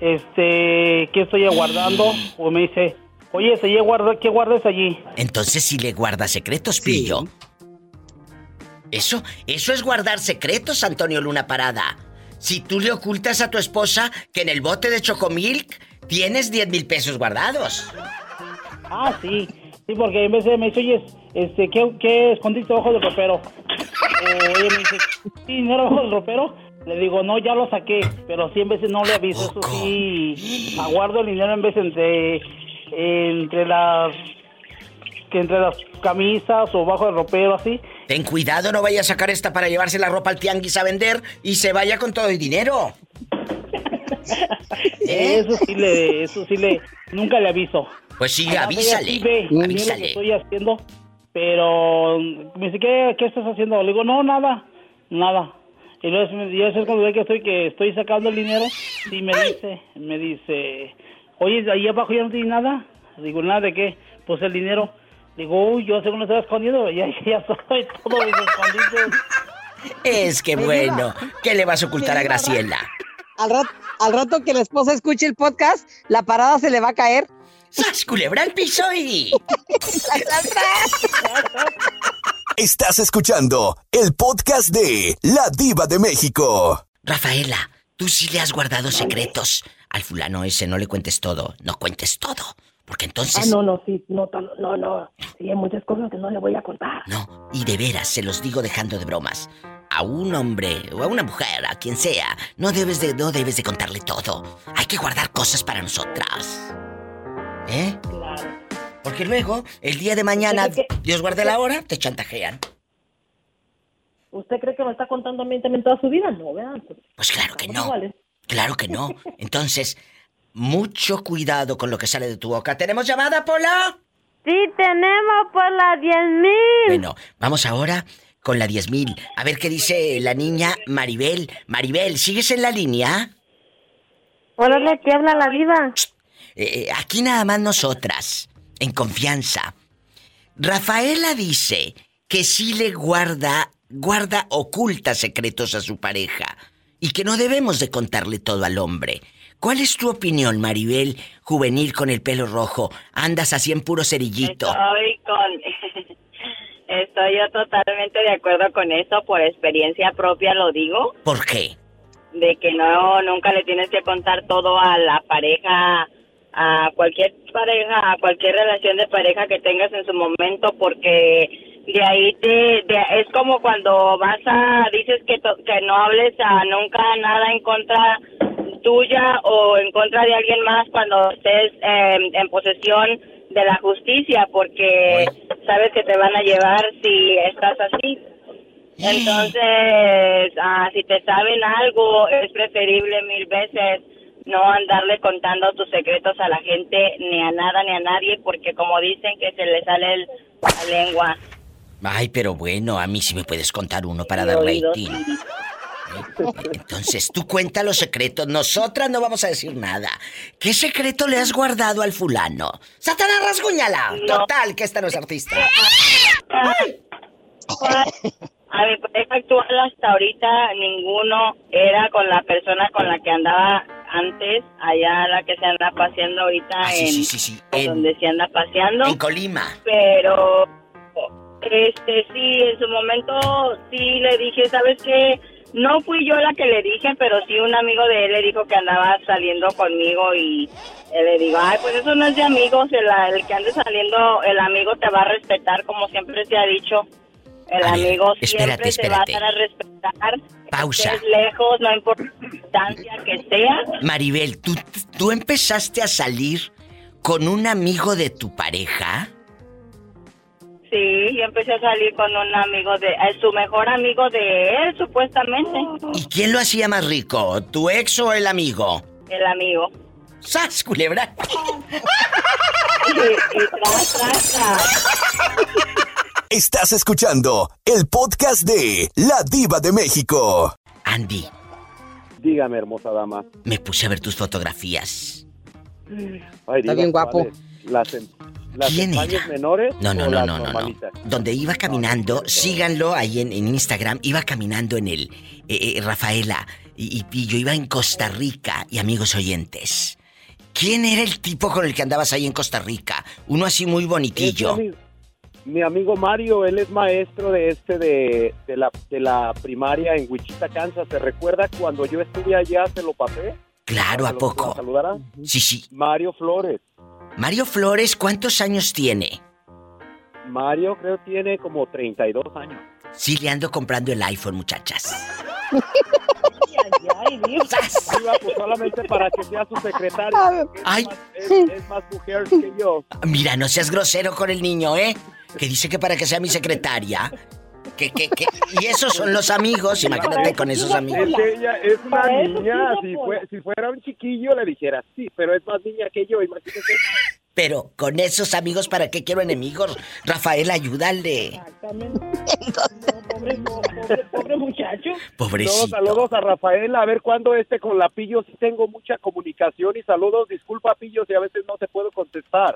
este qué estoy guardando. O me dice, oye, se guarda, ¿qué guardas allí? Entonces si le guardas secretos, pillo. Eso, eso es guardar secretos, Antonio Luna Parada. Si tú le ocultas a tu esposa que en el bote de Chocomilk tienes 10 mil pesos guardados. Ah, sí. Sí, porque en veces me dice, oye, este, ¿qué, qué escondiste bajo del ropero? O ella me dice, ¿sí, dinero bajo del ropero? Le digo, no, ya lo saqué, pero sí en veces no le aviso, eso sí, aguardo el dinero en vez entre, entre las, que entre las camisas o bajo del ropero, así. Ten cuidado, no vaya a sacar esta para llevarse la ropa al tianguis a vender y se vaya con todo el dinero. (laughs) Eso sí le, eso sí le, nunca le aviso. Pues sí, Además, ella avísale, sí ve, ve lo que avísale. estoy haciendo, pero me dice, ¿qué, qué estás haciendo? Le digo, no, nada, nada. Y luego me- y eso es cuando ve que estoy, que estoy sacando el dinero, y me dice, me dice, oye, ahí abajo ya no tiene nada. Digo, ¿nada de qué? Pues el dinero. Digo, uy, yo según lo estaba escondiendo, ya, (laughs) ya estoy todo escondido. Es que bueno, ¿qué le vas a ocultar a Graciela? Al rato, al rato que la esposa escuche el podcast, la parada se le va a caer. ¡Sas, culebra al piso y... Estás escuchando el podcast de La Diva de México. Rafaela, tú sí le has guardado secretos. Al fulano ese no le cuentes todo, no cuentes todo. Porque entonces... Ah, no, no, sí, no, no, no. Sí, hay muchas cosas que no le voy a contar. No, y de veras, se los digo dejando de bromas. A un hombre o a una mujer, a quien sea, no debes de, no debes de contarle todo. Hay que guardar cosas para nosotras. ¿Eh? Claro. Porque luego, el día de mañana, Dios guarde la hora, te chantajean. ¿Usted cree que me está contando a mí también toda su vida? No, vean. Pues claro que no. iguales. Claro que no. (laughs) Entonces, mucho cuidado con lo que sale de tu boca. ¿Tenemos llamada, Pola? Sí, tenemos por las 10 mil. Bueno, vamos ahora con la 10.000. A ver qué dice la niña Maribel. Maribel, ¿sigues en la línea? Órale, ¿qué habla la diva? Eh, aquí nada más nosotras, en confianza. Rafaela dice que sí le guarda, guarda, oculta secretos a su pareja y que no debemos de contarle todo al hombre. ¿Cuál es tu opinión, Maribel, juvenil con el pelo rojo? Andas así en puro cerillito. Estoy con... (laughs) Estoy yo totalmente de acuerdo con eso, por experiencia propia lo digo, ¿Por qué? de que no, nunca le tienes que contar todo a la pareja, a cualquier pareja, a cualquier relación de pareja que tengas en su momento, porque de ahí te, de- es como cuando vas a, dices que, to- que no hables a nunca nada en contra tuya o en contra de alguien más cuando estés eh, en posesión de la justicia, porque sabes que te van a llevar si estás así. Entonces, ah, si te saben algo, es preferible mil veces no andarle contando tus secretos a la gente, ni a nada, ni a nadie, porque como dicen que se le sale el- la lengua. Ay, pero bueno, a mí sí me puedes contar uno para dar rating. Entonces, tú cuenta los secretos. Nosotras no vamos a decir nada. ¿Qué secreto le has guardado al fulano? ¡Satanás, rasguñala! Total, que esta no es artista. A mi pareja actual hasta ahorita ninguno era con la persona con la que andaba antes, allá la que se anda paseando ahorita Ah, en sí, sí, sí, en- donde se anda paseando. En Colima. Pero este sí, en su momento sí le dije, ¿sabes qué? No fui yo la que le dije, pero sí un amigo de él le dijo que andaba saliendo conmigo y él le digo, ay, pues eso no es de amigos, el, el que ande saliendo, el amigo te va a respetar como siempre te ha dicho. El A ver, amigo espérate, siempre te va a espérate. dar a respetar. Pausa. Estés lejos, no importa la distancia que sea. Maribel, ¿tú, ¿tú empezaste a salir con un amigo de tu pareja? Sí, yo empecé a salir con un amigo de, eh, su mejor amigo de él, supuestamente. ¿Y quién lo hacía más rico? ¿Tu ex o el amigo? El amigo. ¡Sas, culebra! (laughs) Y, y tras, tras, tras. Estás escuchando el podcast de La Diva de México. Andy, Dígame, hermosa dama. me puse a ver tus fotografías. Ay, Está diva, bien guapo. ¿Las, em- las ¿Quién era? menores? No, no, no, no, no, no. Donde iba caminando, síganlo ahí en, en Instagram, iba caminando en el eh, eh, Rafaela y, y- y yo iba en Costa Rica y amigos oyentes. ¿Quién era el tipo con el que andabas ahí en Costa Rica? Uno así muy bonitillo. Es mi, mi amigo Mario, él es maestro de este de, de la, de la primaria en Wichita, Kansas. ¿Se recuerda cuando yo estuve allá, se lo pasé? Claro, ¿a ¿Lo- poco? lo saludará? Sí, sí. Mario Flores. Mario Flores, ¿cuántos años tiene? Mario creo tiene como 32 años. Sí, le ando comprando el iPhone, muchachas. Diva, pues solamente para que sea su. Es, Ay. más, es, es más mujer que yo. Mira, no seas grosero con el niño, ¿eh? Que dice que para que sea mi secretaria. Que, que, que... Y esos son los amigos, imagínate con esos amigos. Es que ella es una niña. Si, fue- si fuera un chiquillo, le dijera sí, pero es más niña que yo, imagínese. Pero con esos amigos, ¿para qué quiero enemigos? Rafael, ayúdale. Pobre, pobre, pobre muchacho. Pobrecito. No, saludos a Rafael, a ver cuándo este con la Pillo, sí tengo mucha comunicación y saludos, disculpa Pillo si a veces no te puedo contestar,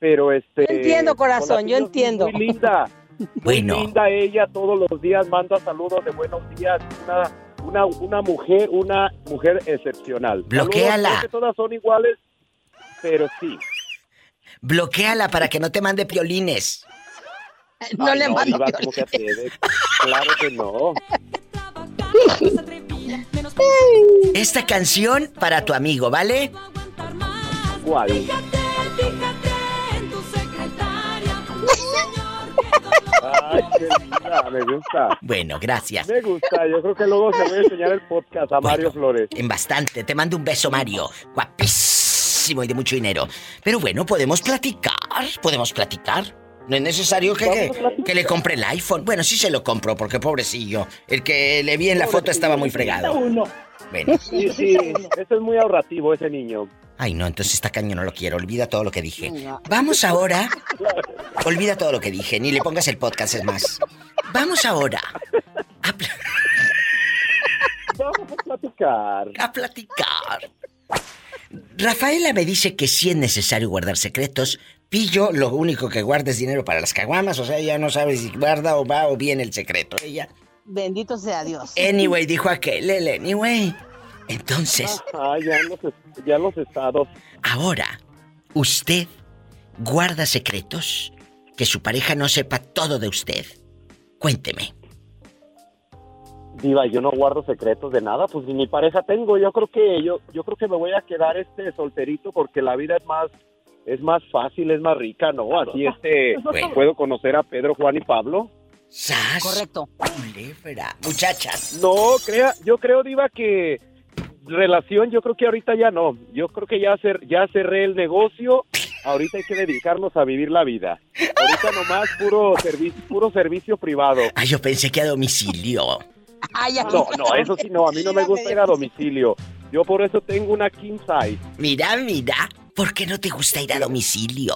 pero este... Yo entiendo, corazón, yo entiendo. Muy linda, (laughs) muy Bueno. linda ella, todos los días manda saludos de buenos días, una, una, una mujer, una mujer excepcional. Bloquéala. Saludos, creo que todas son iguales, pero sí. Bloquéala para que no te mande piolines. No Ay, le mando Diva, ¿cómo se atreve? Claro que no. (laughs) Esta canción para tu amigo, ¿vale? ¿Cuál? Ay, qué linda, me gusta. Bueno, gracias. Me gusta, yo creo que luego se voy a enseñar el podcast a Mario Flores. En bastante. Te mando un beso, Mario. Guapísimo y de mucho dinero. Pero bueno, podemos platicar. Podemos platicar. No es necesario que, que, que le compre el iPhone. Bueno, sí se lo compro, porque pobrecillo. El que le vi en la foto estaba muy fregado. Bueno. (laughs) Sí, sí, ese es muy ahorrativo, ese niño. Ay, no, entonces está caño, no lo quiero. Olvida todo lo que dije. Vamos ahora. (laughs) Olvida todo lo que dije, ni le pongas el podcast, es más. Vamos ahora. Vamos a platicar. A platicar. Rafaela me dice que sí es necesario guardar secretos. Pillo, lo único que guarda es dinero para las caguamas, o sea, ella no sabe si guarda o va o viene el secreto. Ella. Bendito sea Dios. Anyway, dijo aquel, el anyway. Entonces, Ah, ya los, ya los estados. ahora, ¿usted guarda secretos? Que su pareja no sepa todo de usted. Cuénteme. Diva, yo no guardo secretos de nada, pues ni mi pareja tengo. Yo creo que yo, yo creo que me voy a quedar este solterito porque la vida es más, es más fácil, es más rica, ¿no? Así este (laughs) Bueno. puedo conocer a Pedro, Juan y Pablo. ¡Sas! Correcto. Culebra. Muchachas. No, crea, yo creo, Diva, que relación, yo creo que ahorita ya no. Yo creo que ya, cer- ya cerré el negocio. Ahorita hay que dedicarnos a vivir la vida. Ahorita nomás puro servicio, puro servicio privado. Ay, yo pensé que a domicilio. No, no, eso sí no, a mí no me gusta ir a domicilio. Yo por eso tengo una king size. Mira, mira. ¿Por qué no te gusta ir a domicilio?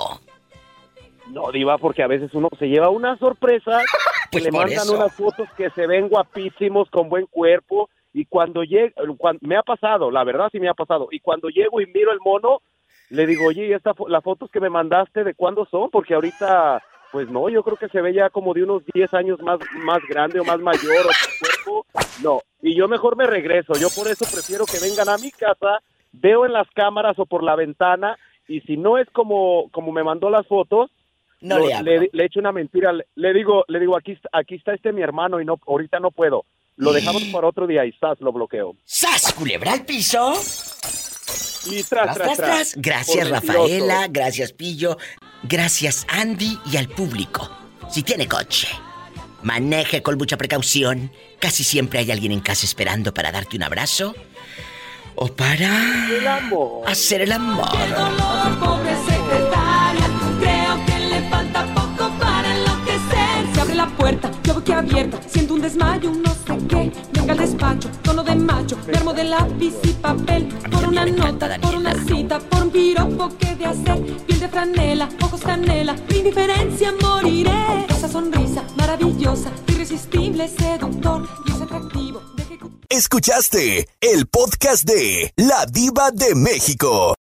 No, Diva, porque a veces uno se lleva una sorpresa, (laughs) Pues le mandan eso. unas fotos que se ven guapísimos, con buen cuerpo, y cuando llega, me ha pasado, la verdad sí me ha pasado, y cuando llego y miro el mono, le digo, oye, ¿y esta fo- las fotos que me mandaste de cuándo son? Porque ahorita, pues no, yo creo que se ve ya como de unos 10 años más, más grande o más mayor, o no, y yo mejor me regreso, yo por eso prefiero que vengan a mi casa, veo en las cámaras o por la ventana, y si no es como, como me mandó las fotos, No lo- le le, echo una mentira, le, le digo, le digo, aquí, está- aquí está este mi hermano y no, ahorita no puedo. Lo dejamos para otro día y ¡zas! lo bloqueo. ¡Sas! Culebra al piso. Y tras, tras, tras. Gracias, Por. Rafaela. Gracias, Pillo. Gracias, Andy y al público. Si tiene coche, maneje con mucha precaución. Casi siempre hay alguien en casa esperando para darte un abrazo o para El amor. hacer el amor. Pobre secretaria, siento un desmayo, no sé qué. Venga al despacho, tono de macho, me de lápiz y papel. Por una nota, por una cita, por un piropo que de hacer. Piel de franela, ojos canela, mi indiferencia moriré. Esa sonrisa maravillosa, irresistible, seductor y es atractivo. Escuchaste el podcast de La Diva de México.